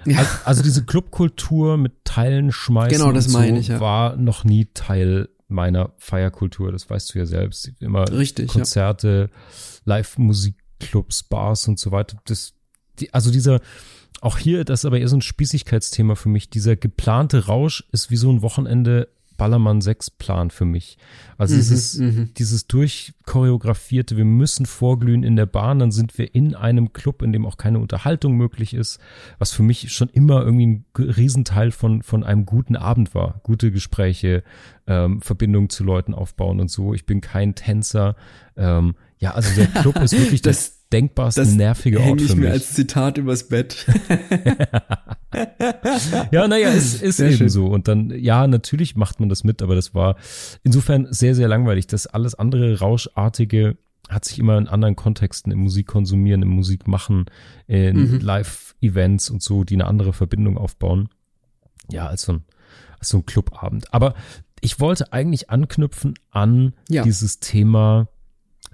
Ja. also, also diese Clubkultur mit Teilen schmeißen Genau, das und so meine ich, ja. war noch nie Teil meiner Feierkultur, das weißt du ja selbst. Immer Richtig, ja. Konzerte, Live-Musikclubs, Bars und so weiter. Das, die, also dieser, auch hier, das ist aber eher so ein Spießigkeitsthema für mich. Dieser geplante Rausch ist wie so ein Wochenende Ballermann 6 Plan für mich. Also Mhm, dieses, mhm. dieses durchchoreografierte, wir müssen vorglühen in der Bahn, dann sind wir in einem Club, in dem auch keine Unterhaltung möglich ist, was für mich schon immer irgendwie ein Riesenteil von, von einem guten Abend war. Gute Gespräche, ähm, Verbindung zu Leuten aufbauen und so. Ich bin kein Tänzer. Ähm, ja, also der Club ist wirklich das, Das- denkbarste Das nervige Ort ich für mir mich. als Zitat übers Bett. ja, naja, es ist sehr eben schön. so. Und dann, ja, natürlich macht man das mit, aber das war insofern sehr, sehr langweilig. Das alles andere Rauschartige hat sich immer in anderen Kontexten im Musikkonsumieren, im Musikmachen, in mhm. Live-Events und so, die eine andere Verbindung aufbauen. Ja, als so ein, als so ein Clubabend. Aber ich wollte eigentlich anknüpfen an ja. dieses Thema.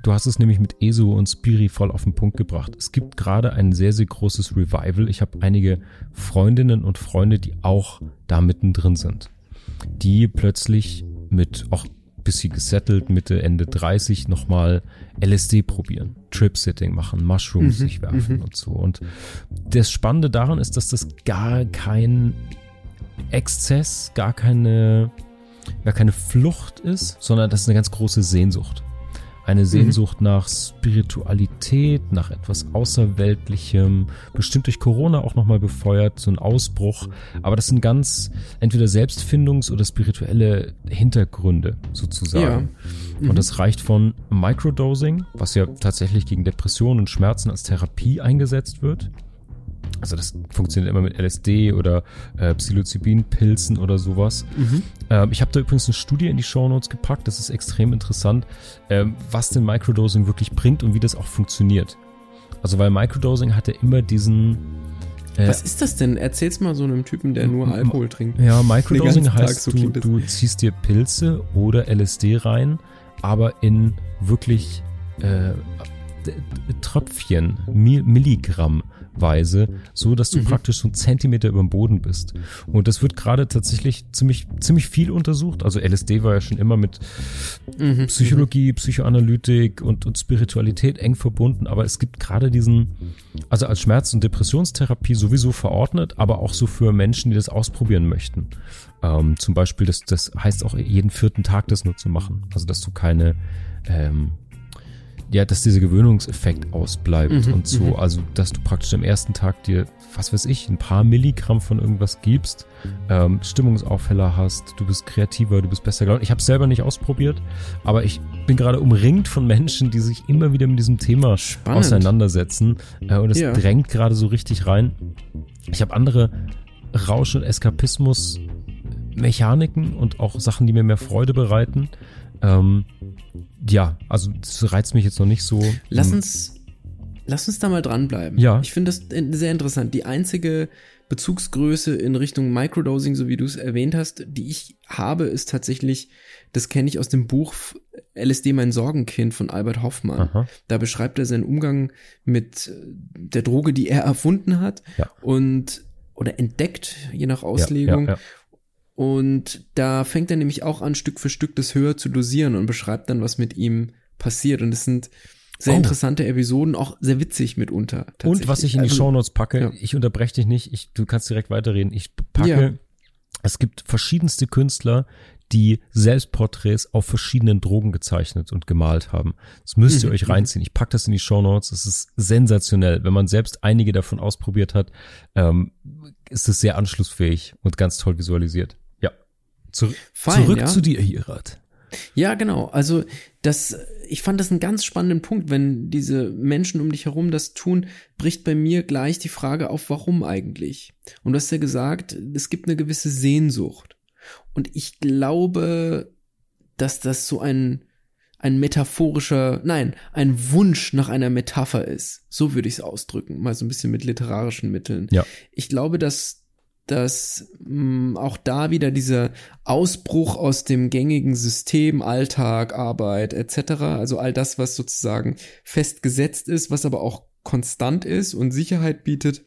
Du hast es nämlich mit ESO und Spiri voll auf den Punkt gebracht. Es gibt gerade ein sehr, sehr großes Revival. Ich habe einige Freundinnen und Freunde, die auch da mittendrin sind. Die plötzlich mit auch bisschen gesettelt, Mitte, Ende 30 nochmal LSD probieren, Trip-Sitting machen, Mushrooms mhm, sich werfen mhm. und so. Und das Spannende daran ist, dass das gar kein Exzess, gar keine, gar keine Flucht ist, sondern das ist eine ganz große Sehnsucht eine mhm. Sehnsucht mhm. nach Spiritualität, nach etwas Außerweltlichem, bestimmt durch Corona auch nochmal befeuert, so ein Ausbruch. Aber das sind ganz entweder Selbstfindungs- oder spirituelle Hintergründe sozusagen. Ja. Mhm. Und das reicht von Microdosing, was ja tatsächlich gegen Depressionen und Schmerzen als Therapie eingesetzt wird, also das funktioniert immer mit LSD oder äh, Psilocybin-Pilzen oder sowas. Mhm. Ähm, ich habe da übrigens eine Studie in die Show Notes gepackt. Das ist extrem interessant, ähm, was denn Microdosing wirklich bringt und wie das auch funktioniert. Also weil Microdosing hat ja immer diesen äh, was ist das denn? Erzähl's mal so einem Typen, der nur Alkohol trinkt. Ja, Microdosing heißt, so du, du ziehst dir Pilze oder LSD rein, aber in wirklich äh, Tröpfchen, Milligramm Weise, so dass du mhm. praktisch so einen Zentimeter über dem Boden bist. Und das wird gerade tatsächlich ziemlich, ziemlich viel untersucht. Also LSD war ja schon immer mit mhm. Psychologie, Psychoanalytik und, und Spiritualität eng verbunden, aber es gibt gerade diesen, also als Schmerz- und Depressionstherapie sowieso verordnet, aber auch so für Menschen, die das ausprobieren möchten. Ähm, zum Beispiel, das, das heißt auch jeden vierten Tag das nur zu machen. Also dass du keine ähm, ja, dass dieser Gewöhnungseffekt ausbleibt mhm, und so. Mhm. Also, dass du praktisch am ersten Tag dir, was weiß ich, ein paar Milligramm von irgendwas gibst, ähm, Stimmungsaufheller hast, du bist kreativer, du bist besser gelaunt. Ich habe selber nicht ausprobiert, aber ich bin gerade umringt von Menschen, die sich immer wieder mit diesem Thema Spannend. auseinandersetzen. Äh, und es ja. drängt gerade so richtig rein. Ich habe andere Rausch- und Eskapismus-Mechaniken und auch Sachen, die mir mehr Freude bereiten. Ähm, ja, also das reizt mich jetzt noch nicht so. Lass uns, lass uns da mal dranbleiben. Ja. Ich finde das sehr interessant. Die einzige Bezugsgröße in Richtung Microdosing, so wie du es erwähnt hast, die ich habe, ist tatsächlich, das kenne ich aus dem Buch LSD mein Sorgenkind von Albert Hoffmann. Aha. Da beschreibt er seinen Umgang mit der Droge, die er erfunden hat ja. und oder entdeckt, je nach Auslegung. Ja, ja, und da fängt er nämlich auch an, Stück für Stück das höher zu dosieren und beschreibt dann, was mit ihm passiert. Und es sind sehr oh. interessante Episoden, auch sehr witzig mitunter. Und was ich in die also, Shownotes packe, ja. ich unterbreche dich nicht, ich, du kannst direkt weiterreden. Ich packe, ja. es gibt verschiedenste Künstler, die Selbstporträts auf verschiedenen Drogen gezeichnet und gemalt haben. Das müsst ihr mhm. euch mhm. reinziehen. Ich packe das in die Shownotes. Es ist sensationell. Wenn man selbst einige davon ausprobiert hat, ähm, ist es sehr anschlussfähig und ganz toll visualisiert. Zu, Fein, zurück ja. zu dir, Hirat. Ja, genau. Also das, ich fand das einen ganz spannenden Punkt, wenn diese Menschen um dich herum das tun, bricht bei mir gleich die Frage auf, warum eigentlich? Und du hast ja gesagt, es gibt eine gewisse Sehnsucht. Und ich glaube, dass das so ein, ein metaphorischer, nein, ein Wunsch nach einer Metapher ist. So würde ich es ausdrücken, mal so ein bisschen mit literarischen Mitteln. Ja. Ich glaube, dass dass mh, mm, auch da wieder dieser Ausbruch aus dem gängigen System, Alltag, Arbeit etc., also all das, was sozusagen festgesetzt ist, was aber auch konstant ist und Sicherheit bietet,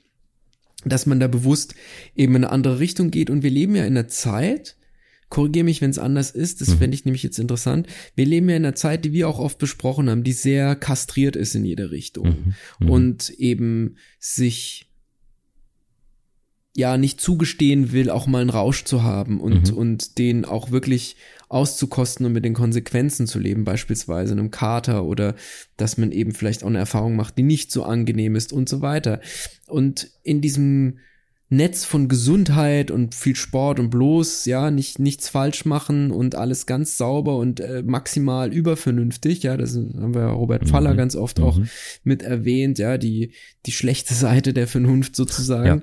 dass man da bewusst eben in eine andere Richtung geht. Und wir leben ja in einer Zeit, korrigiere mich, wenn es anders ist, das mhm. fände ich nämlich jetzt interessant. Wir leben ja in einer Zeit, die wir auch oft besprochen haben, die sehr kastriert ist in jede Richtung mhm. mhm. und eben sich ja nicht zugestehen will, auch mal einen Rausch zu haben und, mhm. und den auch wirklich auszukosten und mit den Konsequenzen zu leben, beispielsweise einem Kater oder dass man eben vielleicht auch eine Erfahrung macht, die nicht so angenehm ist und so weiter. Und in diesem Netz von Gesundheit und viel Sport und bloß, ja, nicht, nichts falsch machen und alles ganz sauber und äh, maximal übervernünftig, ja, das haben wir Robert Faller mhm. ganz oft mhm. auch mit erwähnt, ja, die, die schlechte Seite der Vernunft sozusagen. Ja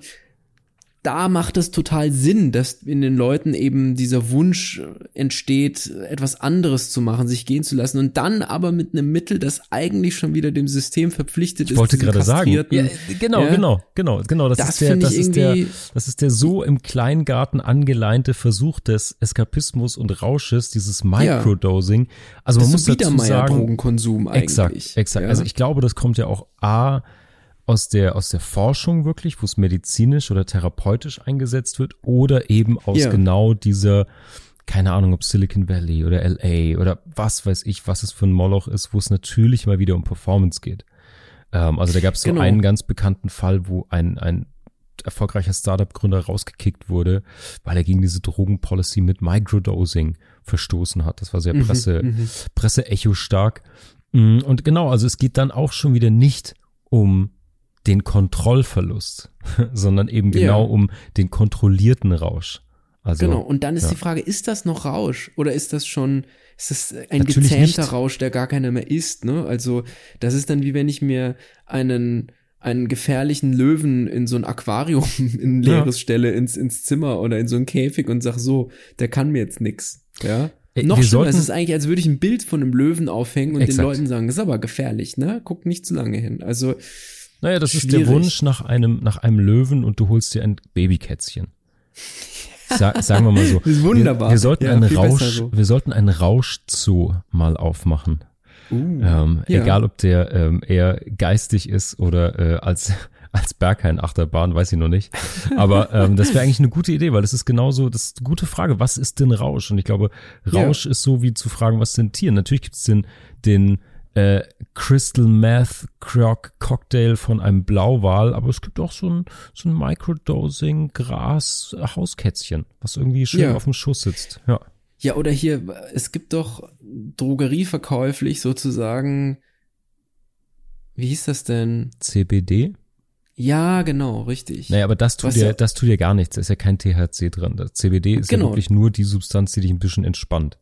da macht es total Sinn, dass in den Leuten eben dieser Wunsch entsteht, etwas anderes zu machen, sich gehen zu lassen und dann aber mit einem Mittel, das eigentlich schon wieder dem System verpflichtet ich wollte ist. gerade sagen, ja, genau, Ja. genau, genau, genau. Das, Das ist der, das ich ist der, das ist der so im Kleingarten angeleinte Versuch des Eskapismus und Rausches, dieses Microdosing. Also man muss dazu sagen, Biedermeier-Drogenkonsum eigentlich. Exakt, exakt. Also ich glaube, das kommt ja auch A aus der, aus der Forschung wirklich, wo es medizinisch oder therapeutisch eingesetzt wird oder eben aus Ja. genau dieser, keine Ahnung, ob Silicon Valley oder LA oder was weiß ich, was es für ein Moloch ist, wo es natürlich mal wieder um Performance geht. Ähm, also da gab es so Genau. einen ganz bekannten Fall, wo ein, ein erfolgreicher Startup-Gründer rausgekickt wurde, weil er gegen diese Drogenpolicy mit Microdosing verstoßen hat. Das war sehr Presse, Presse-Echo stark. Mm, Und genau, also es geht dann auch schon wieder nicht um den Kontrollverlust, sondern eben Ja. genau um den kontrollierten Rausch. Also, Genau, und dann ist ja. die Frage, ist das noch Rausch oder ist das schon, ist das ein Natürlich gezähmter nicht. Rausch, der gar keiner mehr ist, ne? Also, das ist dann wie wenn ich mir einen, einen gefährlichen Löwen in so ein Aquarium, in ein Ja. leeres stelle, ins, ins Zimmer oder in so ein Käfig und sag so, der kann mir jetzt nix, ja? Ey, Noch schlimmer, sollten- es ist eigentlich, als würde ich ein Bild von einem Löwen aufhängen und Exakt. den Leuten sagen, das ist aber gefährlich, ne? Guck nicht zu lange hin. Also, Naja, das ist der Schwierig. Wunsch nach einem, nach einem Löwen und du holst dir ein Babykätzchen. Sa sagen wir mal so. Das ist wunderbar. Wir, wir sollten Ja, einen Rausch, so. wir sollten einen Rauschzoo mal aufmachen. uh, Ähm, Ja. Egal, ob der ähm, eher geistig ist oder äh, als als Berghain-Achterbahn, weiß ich noch nicht. Aber ähm, das wäre eigentlich eine gute Idee, weil das ist genauso, das ist eine gute Frage, was ist denn Rausch? Und ich glaube, Rausch ist so wie zu fragen, was sind Tiere? Natürlich gibt es den, den äh, Crystal Meth Croc Cocktail von einem Blauwal, aber es gibt auch so ein, so ein Microdosing Gras Hauskätzchen, was irgendwie schön Ja. auf dem Schuss sitzt. Ja. Ja, oder hier, es gibt doch drogerieverkäuflich sozusagen, wie hieß das denn? CBD? Ja, genau, richtig. Naja, aber das tut Was dir, ja- das tut dir gar nichts. Da ist ja kein THC drin. Das CBD ist Genau. ja wirklich nur die Substanz, die dich ein bisschen entspannt.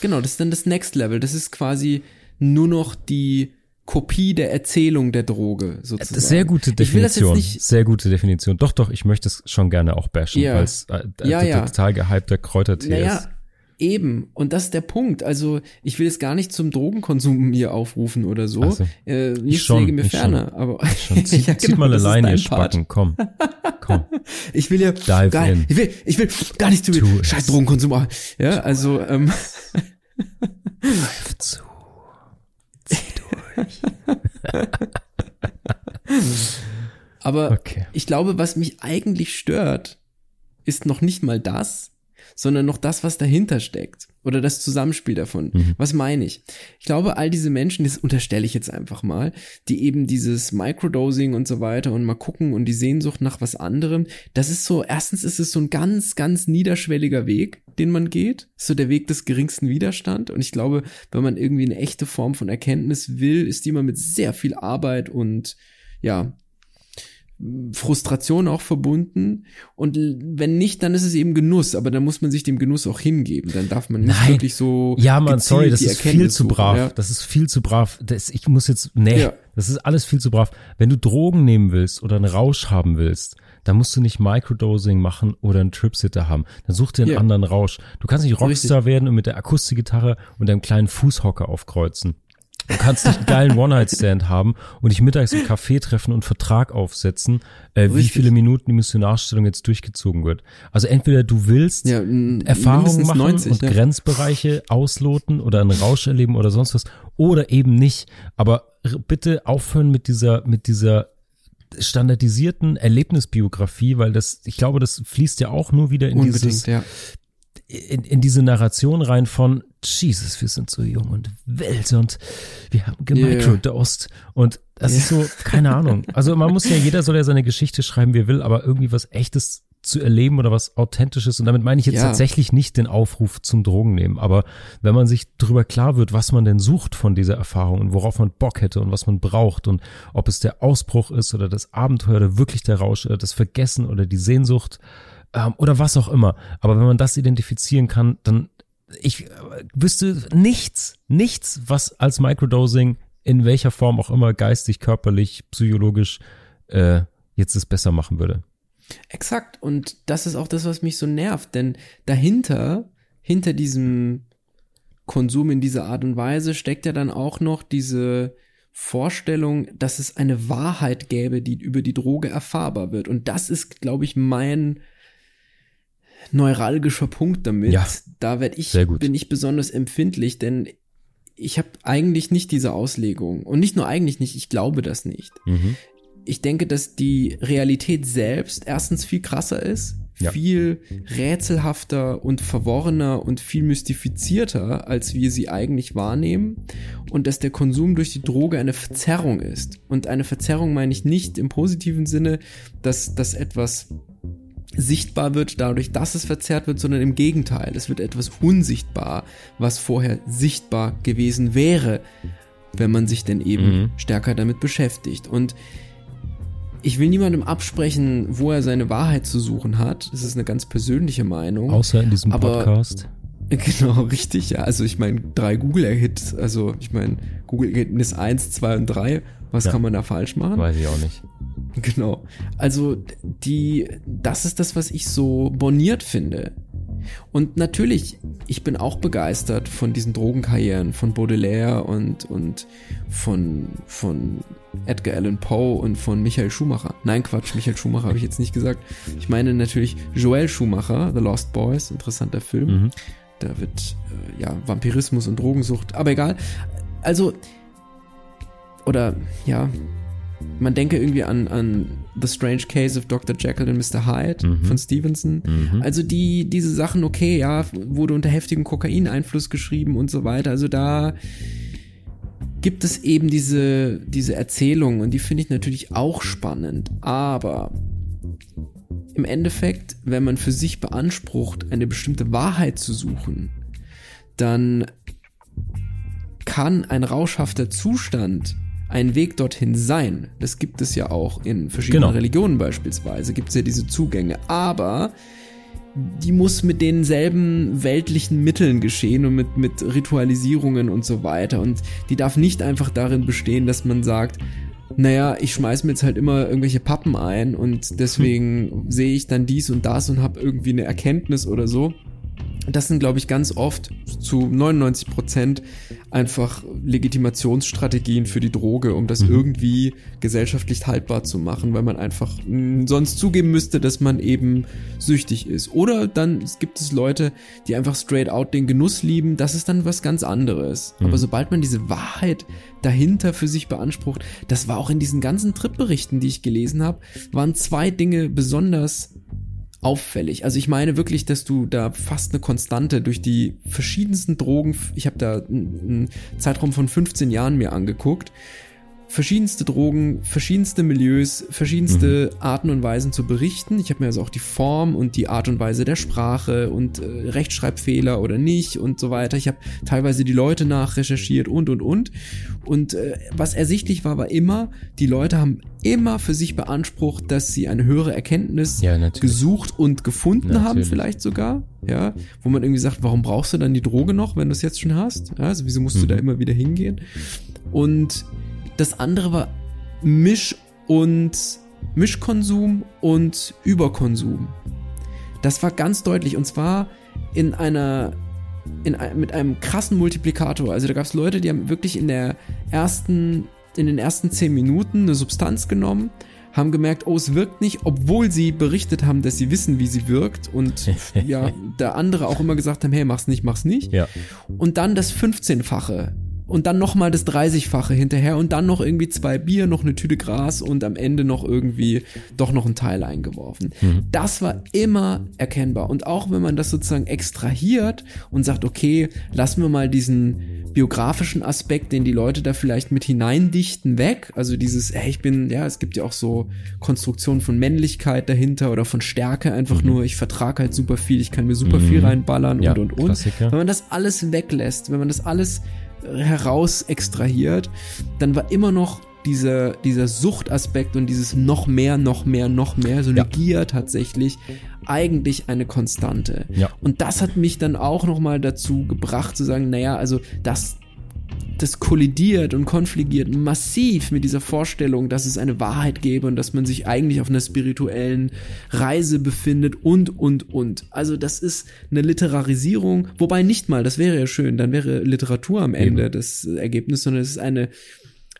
Genau, das ist dann das Next Level. Das ist quasi nur noch die Kopie der Erzählung der Droge, sozusagen. Sehr gute Ich Definition. Sehr gute Definition. Doch, doch, ich möchte es schon gerne auch bashen, Ja. weil es äh, Ja, ja. total gehypter Kräutertee naja, ist. eben. Und das ist der Punkt. Also, ich will jetzt gar nicht zum Drogenkonsum hier aufrufen oder so. Ach so. Äh, nichts schon, lege mir ich ferne, aber Schon, zieht, Ja, zieht genau, mal das ist allein, dein ihr. Spacken. Komm. Komm. Ich will ja Dive gar, in. ich will, ich will gar nicht zu viel es. scheiß Drogenkonsum. Ja, also, ähm, Greif zu. Zieh durch. aber Okay. ich glaube, was mich eigentlich stört, ist noch nicht mal das, sondern noch das, was dahinter steckt. Oder das Zusammenspiel davon. Mhm. Was meine ich? Ich glaube, all diese Menschen, das unterstelle ich jetzt einfach mal, die eben dieses Microdosing und so weiter und mal gucken und die Sehnsucht nach was anderem, das ist so, erstens ist es so ein ganz, ganz niederschwelliger Weg, den man geht. So der Weg des geringsten Widerstand. Und ich glaube, wenn man irgendwie eine echte Form von Erkenntnis will, ist die immer mit sehr viel Arbeit und ja, Frustration auch verbunden. Und wenn nicht, dann ist es eben Genuss. Aber dann muss man sich dem Genuss auch hingeben. Dann darf man nicht Nein. wirklich so. Ja, man, sorry, das ist viel zu suchen, brav. Ja. Das ist viel zu brav. Das, ich muss jetzt, nee, Ja. das ist alles viel zu brav. Wenn du Drogen nehmen willst oder einen Rausch haben willst, dann musst du nicht Microdosing machen oder einen Tripsitter haben. Dann such dir einen Ja. anderen Rausch. Du kannst nicht Rockstar werden und mit der Akustikgitarre und deinem kleinen Fußhocker aufkreuzen. Du kannst nicht einen geilen One-Night-Stand haben und dich mittags im Café treffen und Vertrag aufsetzen, äh, wie viele Minuten die Missionarstellung jetzt durchgezogen wird. Also entweder du willst Ja, Erfahrungen machen 90, und ja. Grenzbereiche ausloten oder einen Rausch erleben oder sonst was oder eben nicht. Aber bitte aufhören mit dieser, mit dieser standardisierten Erlebnisbiografie, weil das, ich glaube, das fließt ja auch nur wieder in Unbedingt, dieses, ja. In, in diese Narration rein von Jesus, wir sind so jung und wild und wir haben gemicrodosed und das ist so, keine Ahnung. Also man muss ja, jeder soll ja seine Geschichte schreiben, wie er will, aber irgendwie was echtes zu erleben oder was authentisches und damit meine ich jetzt Ja. tatsächlich nicht den Aufruf zum Drogen nehmen, aber wenn man sich darüber klar wird, was man denn sucht von dieser Erfahrung und worauf man Bock hätte und was man braucht und ob es der Ausbruch ist oder das Abenteuer oder wirklich der Rausch oder das Vergessen oder die Sehnsucht, ähm, oder was auch immer. Aber wenn man das identifizieren kann, dann ich äh, wüsste nichts, nichts, was als Microdosing in welcher Form auch immer geistig, körperlich, psychologisch äh, jetzt es besser machen würde. Exakt. Und das ist auch das, was mich so nervt. Denn dahinter, hinter diesem Konsum in dieser Art und Weise steckt ja dann auch noch diese Vorstellung, dass es eine Wahrheit gäbe, die über die Droge erfahrbar wird. Und das ist, glaube ich, mein neuralgischer Punkt damit. Ja, da werd ich, bin ich besonders empfindlich, denn ich habe eigentlich nicht diese Auslegung. Und nicht nur eigentlich nicht, ich glaube das nicht. Mhm. Ich denke, dass die Realität selbst erstens viel krasser ist, Ja. viel rätselhafter und verworrener und viel mystifizierter, als wir sie eigentlich wahrnehmen. Und dass der Konsum durch die Droge eine Verzerrung ist. Und eine Verzerrung meine ich nicht im positiven Sinne, dass, dass etwas sichtbar wird dadurch, dass es verzerrt wird, sondern im Gegenteil. Es wird etwas unsichtbar, was vorher sichtbar gewesen wäre, wenn man sich denn eben Mhm. stärker damit beschäftigt. Und ich will niemandem absprechen, wo er seine Wahrheit zu suchen hat. Das ist eine ganz persönliche Meinung. Außer in diesem Aber- Podcast. Genau, richtig, ja. Also ich meine, drei Google-Hits, also ich meine, Google-Ergebnis 1, 2 und 3, was Ja. kann man da falsch machen? Weiß ich auch nicht. Genau. Also die, das ist das, was ich so borniert finde. Und natürlich, ich bin auch begeistert von diesen Drogenkarrieren von Baudelaire und, und von, von Edgar Allan Poe und von Michael Schumacher. Nein, Quatsch, Michael Schumacher habe ich jetzt nicht gesagt. Ich meine natürlich Joel Schumacher, The Lost Boys, interessanter Film. Mhm. Da wird äh, ja Vampirismus und Drogensucht, aber egal. Also oder ja, man denke irgendwie an an The Strange Case of Dr. Jekyll and Mr. Hyde Mhm. von Stevenson. Mhm. Also die diese Sachen, okay, ja, wurde unter heftigem Kokaineinfluss geschrieben und so weiter. Also da gibt es eben diese diese Erzählung und die finde ich natürlich auch spannend, aber im Endeffekt, wenn man für sich beansprucht, eine bestimmte Wahrheit zu suchen, dann kann ein rauschhafter Zustand ein Weg dorthin sein. Das gibt es ja auch in verschiedenen Genau. Religionen beispielsweise, gibt es ja diese Zugänge. Aber die muss mit denselben weltlichen Mitteln geschehen und mit, mit Ritualisierungen und so weiter. Und die darf nicht einfach darin bestehen, dass man sagt, naja, ich schmeiß mir jetzt halt immer irgendwelche Pappen ein und deswegen sehe ich dann dies und das und habe irgendwie eine Erkenntnis oder so. Das sind, glaube ich, ganz oft zu 99 Prozent einfach Legitimationsstrategien für die Droge, um das irgendwie gesellschaftlich haltbar zu machen, weil man einfach sonst zugeben müsste, dass man eben süchtig ist. Oder dann gibt es Leute, die einfach straight out den Genuss lieben. Das ist dann was ganz anderes. Aber sobald man diese Wahrheit dahinter für sich beansprucht, das war auch in diesen ganzen Trip-Berichten, die ich gelesen habe, waren zwei Dinge besonders auffällig. Also ich meine wirklich, dass du da fast eine Konstante durch die verschiedensten Drogen, ich habe da einen Zeitraum von 15 Jahren mir angeguckt, verschiedenste Drogen, verschiedenste Milieus, verschiedenste Arten und Weisen zu berichten. Ich habe mir also auch die Form und die Art und Weise der Sprache und äh, Rechtschreibfehler oder nicht und so weiter. Ich habe teilweise die Leute nachrecherchiert und und und. Und äh, was ersichtlich war, war immer, die Leute haben immer für sich beansprucht, dass sie eine höhere Erkenntnis Ja, gesucht und gefunden haben, Natürlich. vielleicht sogar, ja, wo man irgendwie sagt, warum brauchst du dann die Droge noch, wenn du es jetzt schon hast? Ja, also wieso musst du Mhm. da immer wieder hingehen? Und das andere war Misch und Mischkonsum und Überkonsum. Das war ganz deutlich und zwar in einer in, mit einem krassen Multiplikator. Also da gab es Leute, die haben wirklich in der ersten in den ersten zehn Minuten eine Substanz genommen, haben gemerkt, oh, es wirkt nicht, obwohl sie berichtet haben, dass sie wissen, wie sie wirkt und ja, der andere auch immer gesagt haben, hey, mach's nicht, mach's nicht Ja. und dann das 15-fache und dann nochmal das 30-fache hinterher und dann noch irgendwie zwei Bier, noch eine Tüte Gras und am Ende noch irgendwie doch noch ein Teil eingeworfen. Das war immer erkennbar und auch wenn man das sozusagen extrahiert und sagt, okay, lassen wir mal diesen biografischen Aspekt, den die Leute da vielleicht mit hineindichten, weg. Also dieses, ey, ich bin, ja, es gibt ja auch so Konstruktionen von Männlichkeit dahinter oder von Stärke, einfach nur, ich vertrage halt super viel, ich kann mir super viel reinballern Ja, und und und. Klassiker. Wenn man das alles weglässt, wenn man das alles heraus extrahiert, dann war immer noch dieser, dieser Suchtaspekt und dieses noch mehr, noch mehr, noch mehr, so Ja. eine Gier tatsächlich, eigentlich eine Konstante. Ja. Und das hat mich dann auch nochmal dazu gebracht zu sagen, naja, also das das kollidiert und konfligiert massiv mit dieser Vorstellung, dass es eine Wahrheit gäbe und dass man sich eigentlich auf einer spirituellen Reise befindet und, und, und. Also das ist eine Literarisierung, wobei nicht mal, das wäre ja schön, dann wäre Literatur am Ende Eben. das Ergebnis, sondern es ist eine,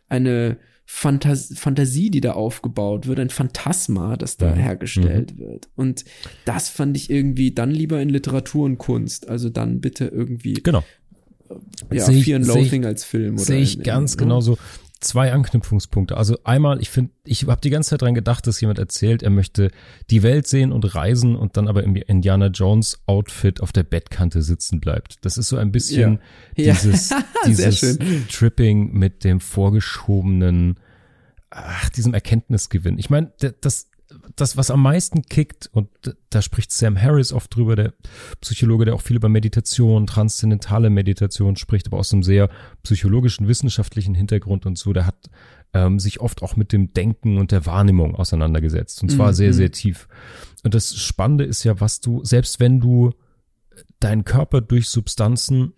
eine Fantas Fantasie, die da aufgebaut wird, ein Phantasma, das da mhm. hergestellt mhm. wird. Und das fand ich irgendwie dann lieber in Literatur und Kunst. Also dann bitte irgendwie genau ja, seh Fear and Loathing als Film. Sehe ich in, ganz in, ne? genauso. Zwei Anknüpfungspunkte. Also einmal, ich finde, ich habe die ganze Zeit dran gedacht, dass jemand erzählt, er möchte die Welt sehen und reisen und dann aber im Indiana Jones Outfit auf der Bettkante sitzen bleibt. Das ist so ein bisschen ja. dieses, ja. dieses Tripping mit dem vorgeschobenen, ach, diesem Erkenntnisgewinn. Ich meine, das das, was am meisten kickt, und da spricht Sam Harris oft drüber, der Psychologe, der auch viel über Meditation, transzendentale Meditation spricht, aber aus einem sehr psychologischen, wissenschaftlichen Hintergrund und so, der hat ähm, sich oft auch mit dem Denken und der Wahrnehmung auseinandergesetzt. Und zwar mhm. sehr, sehr tief. Und das Spannende ist ja, was du, selbst wenn du deinen Körper durch Substanzen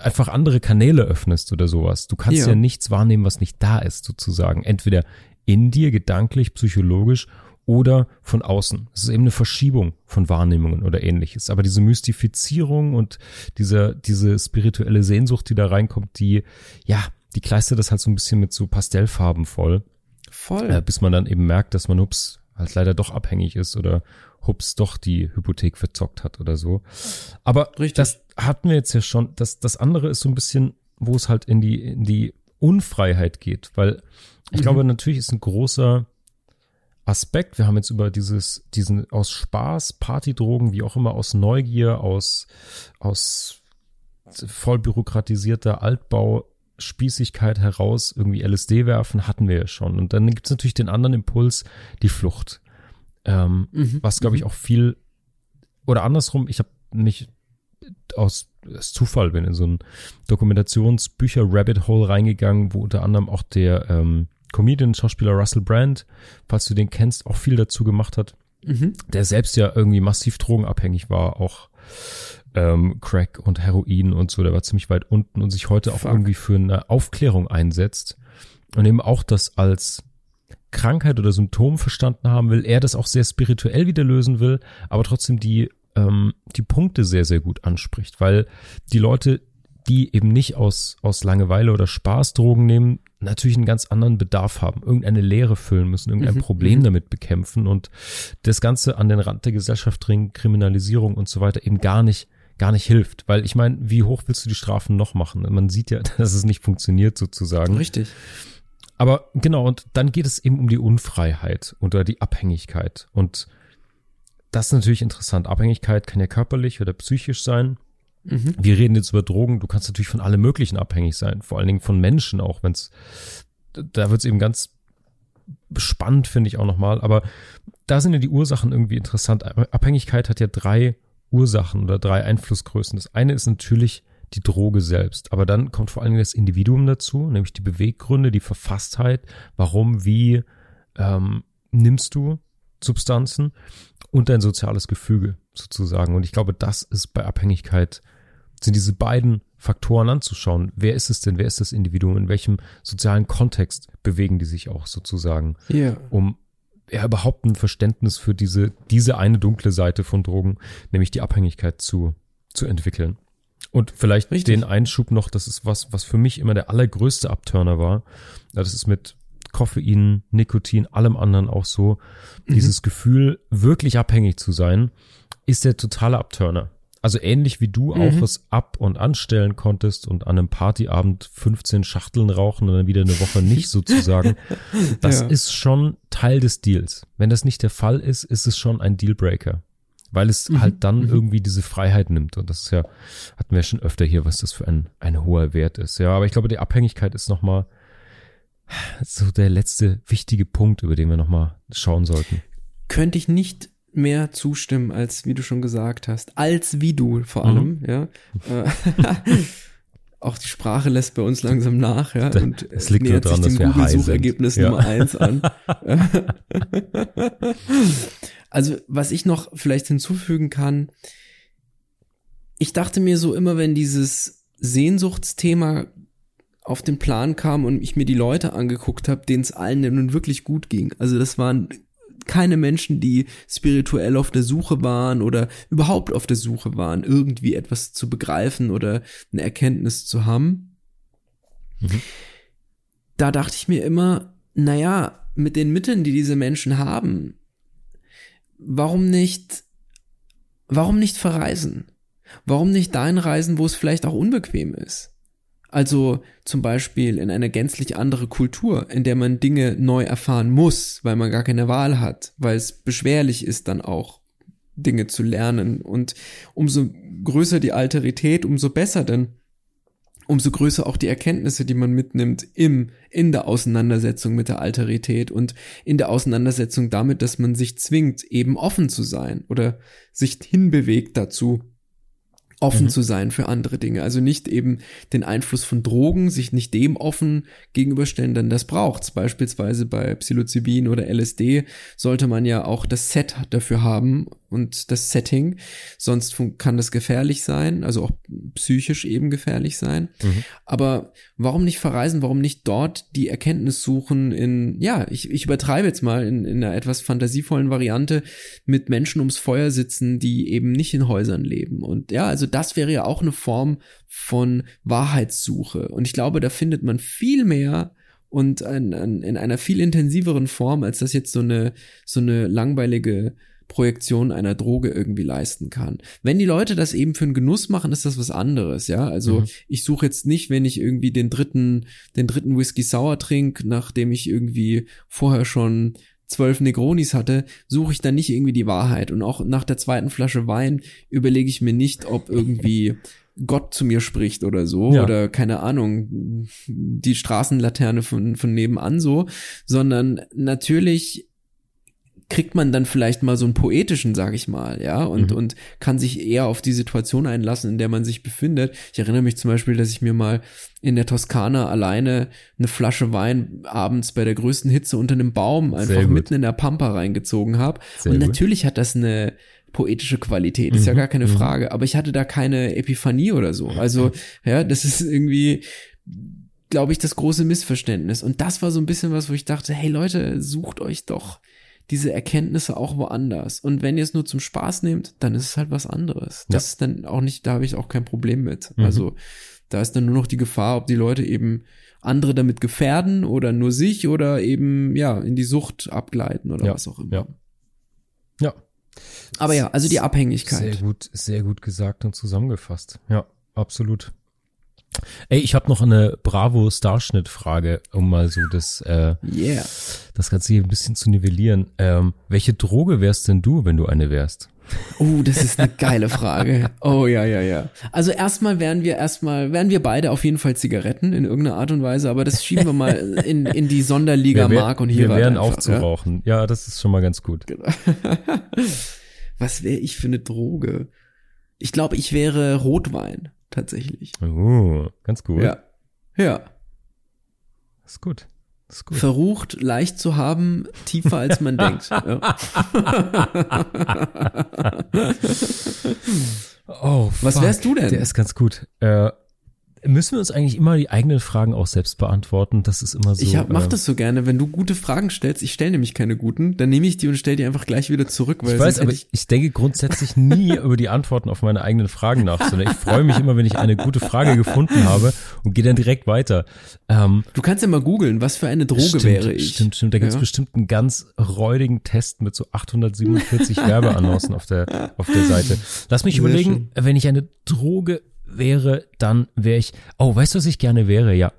einfach andere Kanäle öffnest oder sowas. Du kannst ja. ja nichts wahrnehmen, was nicht da ist, sozusagen. Entweder in dir, gedanklich, psychologisch oder von außen. Es ist eben eine Verschiebung von Wahrnehmungen oder ähnliches. Aber diese Mystifizierung und diese, diese spirituelle Sehnsucht, die da reinkommt, die, ja, die kleistert das halt so ein bisschen mit so Pastellfarben voll. Voll. Äh, bis man dann eben merkt, dass man, hups, halt leider doch abhängig ist oder hups, doch die Hypothek verzockt hat oder so. Aber Richtig. das hatten wir jetzt ja schon. Das, das andere ist so ein bisschen, wo es halt in die, in die Unfreiheit geht, weil ich mhm. glaube, natürlich ist ein großer Aspekt. Wir haben jetzt über dieses, diesen aus Spaß, Partydrogen, wie auch immer, aus Neugier, aus, aus voll bürokratisierter Altbau, Spießigkeit heraus irgendwie LSD werfen, hatten wir ja schon. Und dann gibt es natürlich den anderen Impuls, die Flucht. Ähm, mhm. Was, glaube ich, mhm. auch viel, oder andersrum, ich habe mich aus, aus Zufall bin in so ein Dokumentationsbücher-Rabbit Hole reingegangen, wo unter anderem auch der ähm, Comedian, Schauspieler Russell Brand, falls du den kennst, auch viel dazu gemacht hat. Mhm. Der selbst ja irgendwie massiv drogenabhängig war, auch ähm, Crack und Heroin und so, der war ziemlich weit unten und sich heute Fuck. auch irgendwie für eine Aufklärung einsetzt und eben auch das als Krankheit oder Symptom verstanden haben will, er das auch sehr spirituell wieder lösen will, aber trotzdem die ähm, die Punkte sehr, sehr gut anspricht, weil die Leute, die eben nicht aus, aus Langeweile oder Spaß Drogen nehmen, natürlich einen ganz anderen Bedarf haben, irgendeine Leere füllen müssen, irgendein mhm. Problem mhm. damit bekämpfen und das Ganze an den Rand der Gesellschaft bringen, Kriminalisierung und so weiter eben gar nicht gar nicht hilft, weil ich meine, wie hoch willst du die Strafen noch machen? Man sieht ja, dass es nicht funktioniert sozusagen. Richtig. Aber genau, und dann geht es eben um die Unfreiheit oder die Abhängigkeit. Und das ist natürlich interessant. Abhängigkeit kann ja körperlich oder psychisch sein. Mhm. Wir reden jetzt über Drogen. Du kannst natürlich von allem Möglichen abhängig sein. Vor allen Dingen von Menschen auch, wenn es, da wird es eben ganz spannend, finde ich auch nochmal. Aber da sind ja die Ursachen irgendwie interessant. Abhängigkeit hat ja drei Ursachen oder drei Einflussgrößen. Das eine ist natürlich die Droge selbst. Aber dann kommt vor allen Dingen das Individuum dazu, nämlich die Beweggründe, die Verfasstheit. Warum, wie ähm, nimmst du Substanzen? und dein soziales Gefüge sozusagen. Und ich glaube, das ist bei Abhängigkeit, sind diese beiden Faktoren anzuschauen. Wer ist es denn? Wer ist das Individuum? In welchem sozialen Kontext bewegen die sich auch sozusagen? Ja. Um ja überhaupt ein Verständnis für diese, diese eine dunkle Seite von Drogen, nämlich die Abhängigkeit zu, zu entwickeln. Und vielleicht Richtig. den Einschub noch, das ist was, was für mich immer der allergrößte Abturner war. Das ist mit Koffein, Nikotin, allem anderen auch so. Mhm. Dieses Gefühl, wirklich abhängig zu sein, ist der totale Abturner. Also ähnlich wie du mhm. auch was ab- und anstellen konntest und an einem Partyabend 15 Schachteln rauchen und dann wieder eine Woche nicht sozusagen. Das ja. ist schon Teil des Deals. Wenn das nicht der Fall ist, ist es schon ein Dealbreaker. Weil es mhm. halt dann mhm. irgendwie diese Freiheit nimmt. Und das ist ja, hatten wir schon öfter hier, was das für ein, ein hoher Wert ist. Ja, aber ich glaube, die Abhängigkeit ist nochmal so der letzte wichtige Punkt, über den wir nochmal schauen sollten. Könnte ich nicht mehr zustimmen, als wie du schon gesagt hast. Als wie du vor allem, mhm. ja. Äh, auch die Sprache lässt bei uns langsam nach, ja. Und es liegt nur daran, dass wir Google Suchergebnis ja. Nummer eins an. also, was ich noch vielleicht hinzufügen kann, ich dachte mir so immer, wenn dieses Sehnsuchtsthema auf den Plan kam und ich mir die Leute angeguckt habe, denen es allen nun wirklich gut ging. Also das waren keine Menschen, die spirituell auf der Suche waren oder überhaupt auf der Suche waren, irgendwie etwas zu begreifen oder eine Erkenntnis zu haben. Mhm. Da dachte ich mir immer, naja, mit den Mitteln, die diese Menschen haben, warum nicht, warum nicht verreisen? Warum nicht dahin reisen, wo es vielleicht auch unbequem ist? Also zum Beispiel in eine gänzlich andere Kultur, in der man Dinge neu erfahren muss, weil man gar keine Wahl hat, weil es beschwerlich ist dann auch Dinge zu lernen. Und umso größer die Alterität, umso besser, denn umso größer auch die Erkenntnisse, die man mitnimmt im, in der Auseinandersetzung mit der Alterität und in der Auseinandersetzung damit, dass man sich zwingt, eben offen zu sein oder sich hinbewegt dazu, offen mhm. zu sein für andere Dinge. Also nicht eben den Einfluss von Drogen, sich nicht dem offen gegenüberstellen, denn das braucht's. Beispielsweise bei Psilocybin oder LSD sollte man ja auch das Set dafür haben und das Setting. Sonst kann das gefährlich sein, also auch psychisch eben gefährlich sein. Mhm. Aber warum nicht verreisen? Warum nicht dort die Erkenntnis suchen in, ja, ich, ich übertreibe jetzt mal in, in einer etwas fantasievollen Variante mit Menschen ums Feuer sitzen, die eben nicht in Häusern leben. Und ja, also das wäre ja auch eine Form von Wahrheitssuche. Und ich glaube, da findet man viel mehr und ein, ein, in einer viel intensiveren Form, als das jetzt so eine, so eine langweilige Projektion einer Droge irgendwie leisten kann. Wenn die Leute das eben für einen Genuss machen, ist das was anderes, ja. Also mhm. ich suche jetzt nicht, wenn ich irgendwie den dritten, den dritten Whisky Sour trink, nachdem ich irgendwie vorher schon zwölf Negronis hatte, suche ich dann nicht irgendwie die Wahrheit. Und auch nach der zweiten Flasche Wein überlege ich mir nicht, ob irgendwie Gott zu mir spricht oder so ja. oder keine Ahnung, die Straßenlaterne von, von nebenan so, sondern natürlich kriegt man dann vielleicht mal so einen poetischen, sag ich mal, ja, und, mhm. und kann sich eher auf die Situation einlassen, in der man sich befindet. Ich erinnere mich zum Beispiel, dass ich mir mal in der Toskana alleine eine Flasche Wein abends bei der größten Hitze unter einem Baum einfach mitten in der Pampa reingezogen habe. Und natürlich hat das eine poetische Qualität, ist mhm. ja gar keine mhm. Frage, aber ich hatte da keine Epiphanie oder so. Also, ja, das ist irgendwie glaube ich, das große Missverständnis. Und das war so ein bisschen was, wo ich dachte, hey Leute, sucht euch doch diese Erkenntnisse auch woanders. Und wenn ihr es nur zum Spaß nehmt, dann ist es halt was anderes. Das ja. ist dann auch nicht, da habe ich auch kein Problem mit. Mhm. Also da ist dann nur noch die Gefahr, ob die Leute eben andere damit gefährden oder nur sich oder eben ja in die Sucht abgleiten oder ja. was auch immer. Ja. ja. Aber ja, also die Abhängigkeit. Sehr gut, sehr gut gesagt und zusammengefasst. Ja, absolut. Ey, ich habe noch eine Bravo-Starschnitt-Frage, um mal so das, äh, yeah. das Ganze hier ein bisschen zu nivellieren. Ähm, welche Droge wärst denn du, wenn du eine wärst? Oh, das ist eine geile Frage. Oh ja, ja, ja. Also erstmal wären wir erstmal, wären wir beide auf jeden Fall Zigaretten in irgendeiner Art und Weise, aber das schieben wir mal in, in die Sonderliga wir wär, Mark und hier. Wir wären aufzurauchen. Ja? ja, das ist schon mal ganz gut. Genau. Was wäre ich für eine Droge? Ich glaube, ich wäre Rotwein tatsächlich. Oh, ganz gut. Ja. Ja. Das ist gut. Das ist gut. Verrucht, leicht zu haben, tiefer als man denkt. Oh, Was wärst du denn? Der ist ganz gut. Äh, Müssen wir uns eigentlich immer die eigenen Fragen auch selbst beantworten? Das ist immer so. Ich hab, mach äh, das so gerne, wenn du gute Fragen stellst. Ich stelle nämlich keine guten, dann nehme ich die und stelle die einfach gleich wieder zurück. Weil ich weiß, aber ich, ich denke grundsätzlich nie über die Antworten auf meine eigenen Fragen nach, sondern ich freue mich immer, wenn ich eine gute Frage gefunden habe und gehe dann direkt weiter. Ähm, du kannst ja mal googeln, was für eine Droge stimmt, wäre ich. Stimmt, stimmt. Da gibt's ja. bestimmt einen ganz räudigen Test mit so 847 Werbeannoncen auf der auf der Seite. Lass mich Sehr überlegen, schön. wenn ich eine Droge wäre, dann wäre ich, oh, weißt du, was ich gerne wäre? Ja.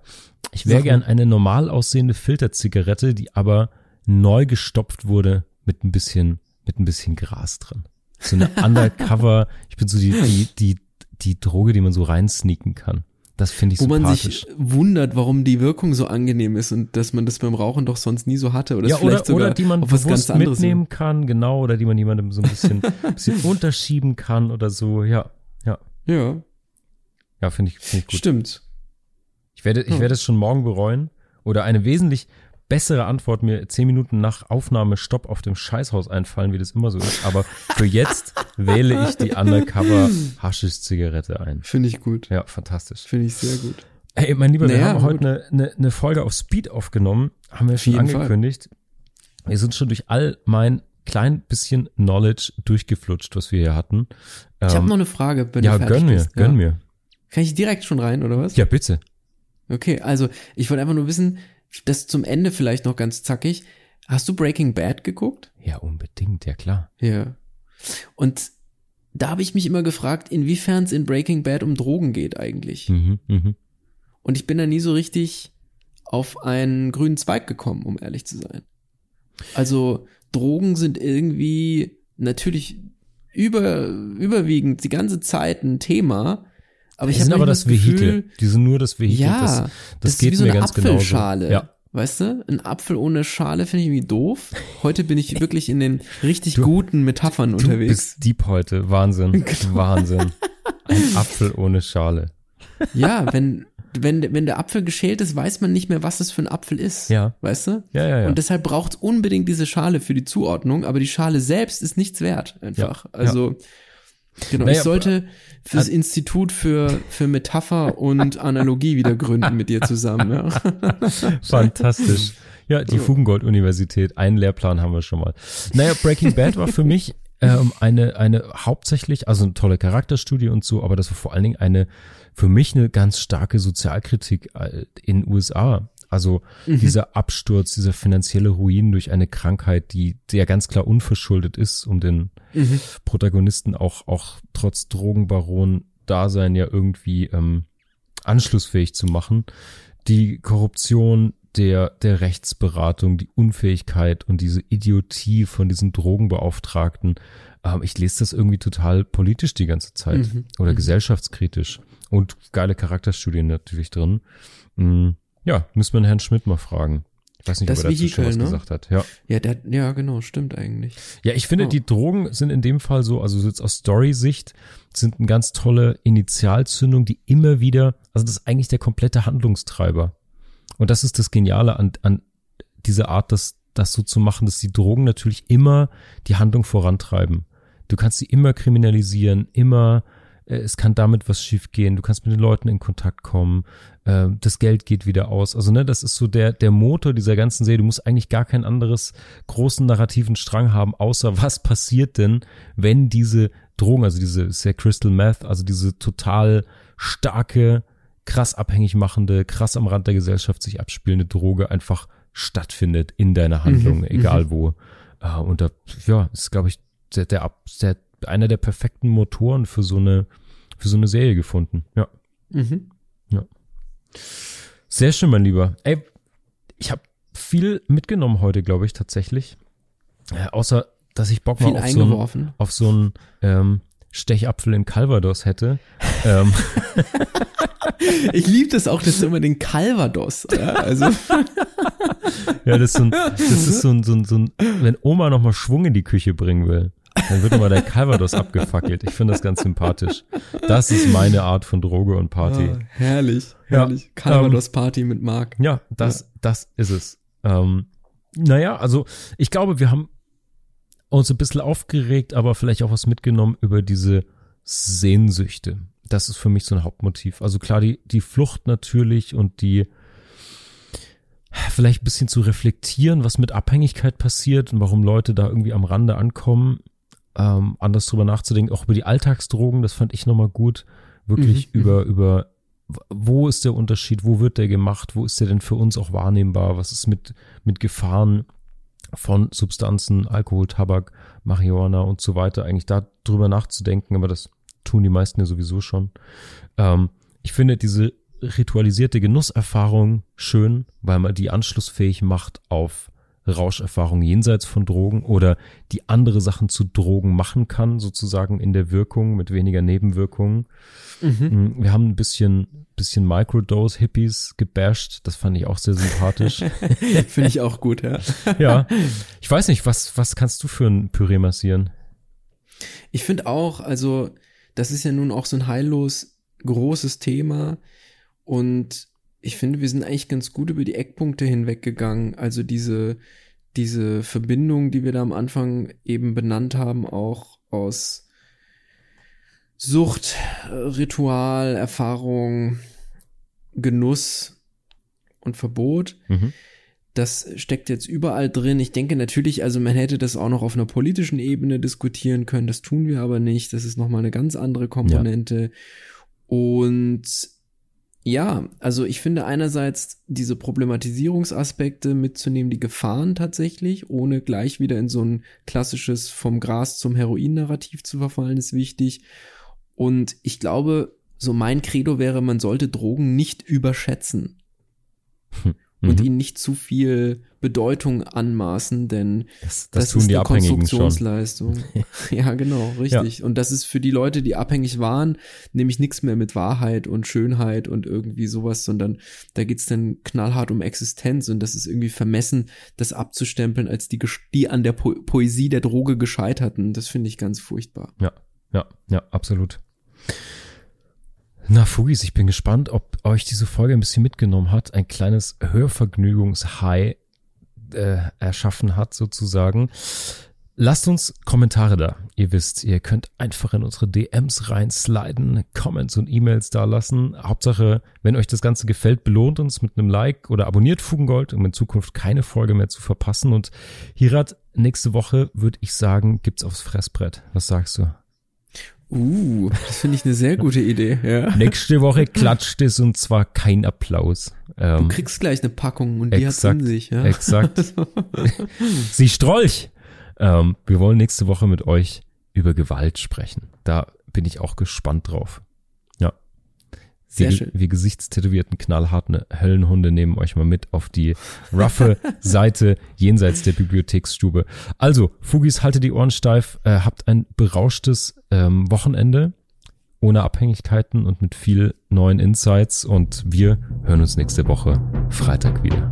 Ich wäre gern eine normal aussehende Filterzigarette, die aber neu gestopft wurde mit ein bisschen, mit ein bisschen Gras drin. So eine Undercover, ich bin so die, die, die, die Droge, die man so reinsneaken kann. Das finde ich Wo man sich wundert, warum die Wirkung so angenehm ist und dass man das beim Rauchen doch sonst nie so hatte. Oder ja, oder, oder die man bewusst mitnehmen kann, genau, oder die man jemandem so ein bisschen, bisschen unterschieben kann oder so, ja, ja. Ja. Ja, finde ich, find ich gut. Stimmt. Ich werde, ich hm. werde es schon morgen bereuen. Oder eine wesentlich bessere Antwort mir zehn Minuten nach Aufnahme Stopp auf dem Scheißhaus einfallen, wie das immer so ist. Aber für jetzt wähle ich die Undercover Haschisch-Zigarette ein. Finde ich gut. Ja, fantastisch. Finde ich sehr gut. Hey, mein Lieber, wir Naja, haben heute eine, eine, eine Folge auf Speed aufgenommen, haben wir schon jeden Fall. angekündigt. Wir sind schon durch all mein klein bisschen Knowledge durchgeflutscht, was wir hier hatten. Ich habe Ähm, noch eine Frage, wenn ja, gönn mir, bist. gönn ja. mir. Kann ich direkt schon rein, oder was? Ja, bitte. Okay, also ich wollte einfach nur wissen, das zum Ende vielleicht noch ganz zackig. Hast du Breaking Bad geguckt? Ja, unbedingt, ja klar. Ja. Und da habe ich mich immer gefragt, inwiefern es in Breaking Bad um Drogen geht eigentlich. Mhm, mhm. Und ich bin da nie so richtig auf einen grünen Zweig gekommen, um ehrlich zu sein. Also Drogen sind irgendwie natürlich über, überwiegend die ganze Zeit ein Thema. Aber ich Die sind habe aber das Vehikel. Gefühl, Die sind nur das Vehikel. ja, das, das, das ist geht wie so mir eine ganz Apfelschale. genauso. Ja. Weißt du, ein Apfel ohne Schale finde ich irgendwie doof. Heute bin ich wirklich in den richtig Du- guten Metaphern Du unterwegs. bist deep heute. Wahnsinn. Genau. Wahnsinn. Ein Apfel ohne Schale. Ja, wenn, wenn, wenn der Apfel geschält ist, weiß man nicht mehr, was das für ein Apfel ist. Ja. Weißt du? Ja, ja, ja. Und deshalb braucht es unbedingt diese Schale für die Zuordnung, aber die Schale selbst ist nichts wert, einfach. Ja, Also, genau, Naja, ich sollte fürs äh, Institut für, für Metapher und Analogie wieder gründen mit dir zusammen, ja. Fantastisch. Ja, die Fugengold-Universität, einen Lehrplan haben wir schon mal. Naja, Breaking Bad war für mich ähm, eine, eine hauptsächlich, also eine tolle Charakterstudie und so, aber das war vor allen Dingen eine, für mich eine ganz starke Sozialkritik äh, in USA. Also dieser Absturz, dieser finanzielle Ruin durch eine Krankheit, die, die ja ganz klar unverschuldet ist, um den Protagonisten auch, auch trotz Drogenbaron-Dasein ja irgendwie ähm, anschlussfähig zu machen. Die Korruption der, der Rechtsberatung, die Unfähigkeit und diese Idiotie von diesen Drogenbeauftragten. Ähm, ich lese das irgendwie total politisch die ganze Zeit Mhm. oder gesellschaftskritisch und geile Charakterstudien natürlich drin. Mm, Ja, müssen wir Herrn Schmidt mal fragen. Ich weiß nicht, Das ob er dazu schon Vehikel, was ne? gesagt hat. Ja. Ja, der, ja, genau, stimmt eigentlich. Ja, ich finde, Oh. die Drogen sind in dem Fall so, also jetzt aus Story-Sicht, sind eine ganz tolle Initialzündung, die immer wieder, also das ist eigentlich der komplette Handlungstreiber. Und das ist das Geniale an, an dieser Art, das, das so zu machen, dass die Drogen natürlich immer die Handlung vorantreiben. Du kannst sie immer kriminalisieren, immer, äh, es kann damit was schiefgehen, du kannst mit den Leuten in Kontakt kommen, äh, das Geld geht wieder aus. Also, ne, das ist so der, der Motor dieser ganzen Serie. Du musst eigentlich gar kein anderes großen narrativen Strang haben, außer was passiert denn, wenn diese Drogen, also diese ist ja Crystal Meth, also diese total starke, krass abhängig machende, krass am Rand der Gesellschaft sich abspielende Droge einfach stattfindet in deiner Handlung, Mhm, egal wo. Äh, und da, ja, ist, glaube ich, der, der, der, einer der perfekten Motoren für so eine, für so eine Serie gefunden. Ja. Mhm. Sehr schön, mein Lieber. Ey, ich habe viel mitgenommen heute, glaube ich, tatsächlich. Äh, außer, dass ich Bock Viel mal auf so einen auf so einen ähm, Stechapfel in Calvados hätte. ähm, Ich liebe das auch, dass du immer den Calvados, ja, also, ja, das ist so ein, das ist so ein, so ein, so ein wenn Oma noch mal Schwung in die Küche bringen will, dann wird immer der Calvados abgefackelt. Ich finde das ganz sympathisch. Das ist meine Art von Droge und Party. Ah, herrlich, Ja, herrlich. Calvados Party mit Marc. Ja, das, das ist es. Ähm, naja, also ich glaube, wir haben uns ein bisschen aufgeregt, aber vielleicht auch was mitgenommen über diese Sehnsüchte. Das ist für mich so ein Hauptmotiv. Also klar, die, die Flucht natürlich und die vielleicht ein bisschen zu reflektieren, was mit Abhängigkeit passiert und warum Leute da irgendwie am Rande ankommen. Ähm, anders drüber nachzudenken, auch über die Alltagsdrogen, das fand ich nochmal gut. Wirklich Mhm, über, über wo ist der Unterschied, wo wird der gemacht, wo ist der denn für uns auch wahrnehmbar, was ist mit, mit Gefahren von Substanzen, Alkohol, Tabak, Marihuana und so weiter, eigentlich da drüber nachzudenken, aber das tun die meisten ja sowieso schon. Ähm, ich finde diese ritualisierte Genusserfahrung schön, weil man die anschlussfähig macht auf Rauscherfahrung jenseits von Drogen oder die andere Sachen zu Drogen machen kann, sozusagen in der Wirkung mit weniger Nebenwirkungen. Mhm. Mm, Wir haben ein bisschen, bisschen Microdose-Hippies gebasht. Das fand ich auch sehr sympathisch. Finde ich auch gut, ja. ja. Ich weiß nicht, was, was kannst du für ein Püree massieren? Ich finde auch, also, das ist ja nun auch so ein heillos großes Thema und ich finde, wir sind eigentlich ganz gut über die Eckpunkte hinweggegangen. Also diese, diese Verbindung, die wir da am Anfang eben benannt haben, auch aus Sucht, Ritual, Erfahrung Genuss und Verbot. Mhm. Das steckt jetzt überall drin. Ich denke natürlich, also man hätte das auch noch auf einer politischen Ebene diskutieren können. Das tun wir aber nicht. Das ist nochmal eine ganz andere Komponente. Ja. Und ja, also ich finde einerseits diese Problematisierungsaspekte mitzunehmen, die Gefahren tatsächlich, ohne gleich wieder in so ein klassisches vom Gras zum Heroin-Narrativ zu verfallen, ist wichtig. Und ich glaube, so mein Credo wäre, man sollte Drogen nicht überschätzen. Hm und mhm. ihnen nicht zu viel Bedeutung anmaßen, denn das, das, das ist eine Konstruktionsleistung. ja, genau, richtig. Ja. Und das ist für die Leute, die abhängig waren, nämlich nichts mehr mit Wahrheit und Schönheit und irgendwie sowas, sondern da geht's dann knallhart um Existenz und das ist irgendwie vermessen, das abzustempeln als die, die an der po Poesie der Droge gescheiterten. Das finde ich ganz furchtbar. Ja, ja, ja, absolut. Na, Fugis, ich bin gespannt, ob euch diese Folge ein bisschen mitgenommen hat, ein kleines Hörvergnügungshigh äh, erschaffen hat, sozusagen. Lasst uns Kommentare da. Ihr wisst, ihr könnt einfach in unsere DMs reinsliden, Comments und E-Mails da lassen. Hauptsache, wenn euch das Ganze gefällt, belohnt uns mit einem Like oder abonniert Fugengold, um in Zukunft keine Folge mehr zu verpassen. Und Hirat, nächste Woche würde ich sagen, gibt's aufs Fressbrett. Was sagst du? Uh, das finde ich eine sehr gute Idee. Ja. Nächste Woche klatscht es und zwar kein Applaus. Ähm, du kriegst gleich eine Packung und die hat in sich. Ja? Exakt. Sie Strolch. Ähm, wir wollen nächste Woche mit euch über Gewalt sprechen. Da bin ich auch gespannt drauf. Sehr wir, schön. wir gesichtstätowierten, knallharten Höllenhunde nehmen euch mal mit auf die roughe Seite jenseits der Bibliotheksstube. Also, Fugis, halte die Ohren steif, äh, habt ein berauschtes ähm, Wochenende ohne Abhängigkeiten und mit viel neuen Insights und wir hören uns nächste Woche Freitag wieder.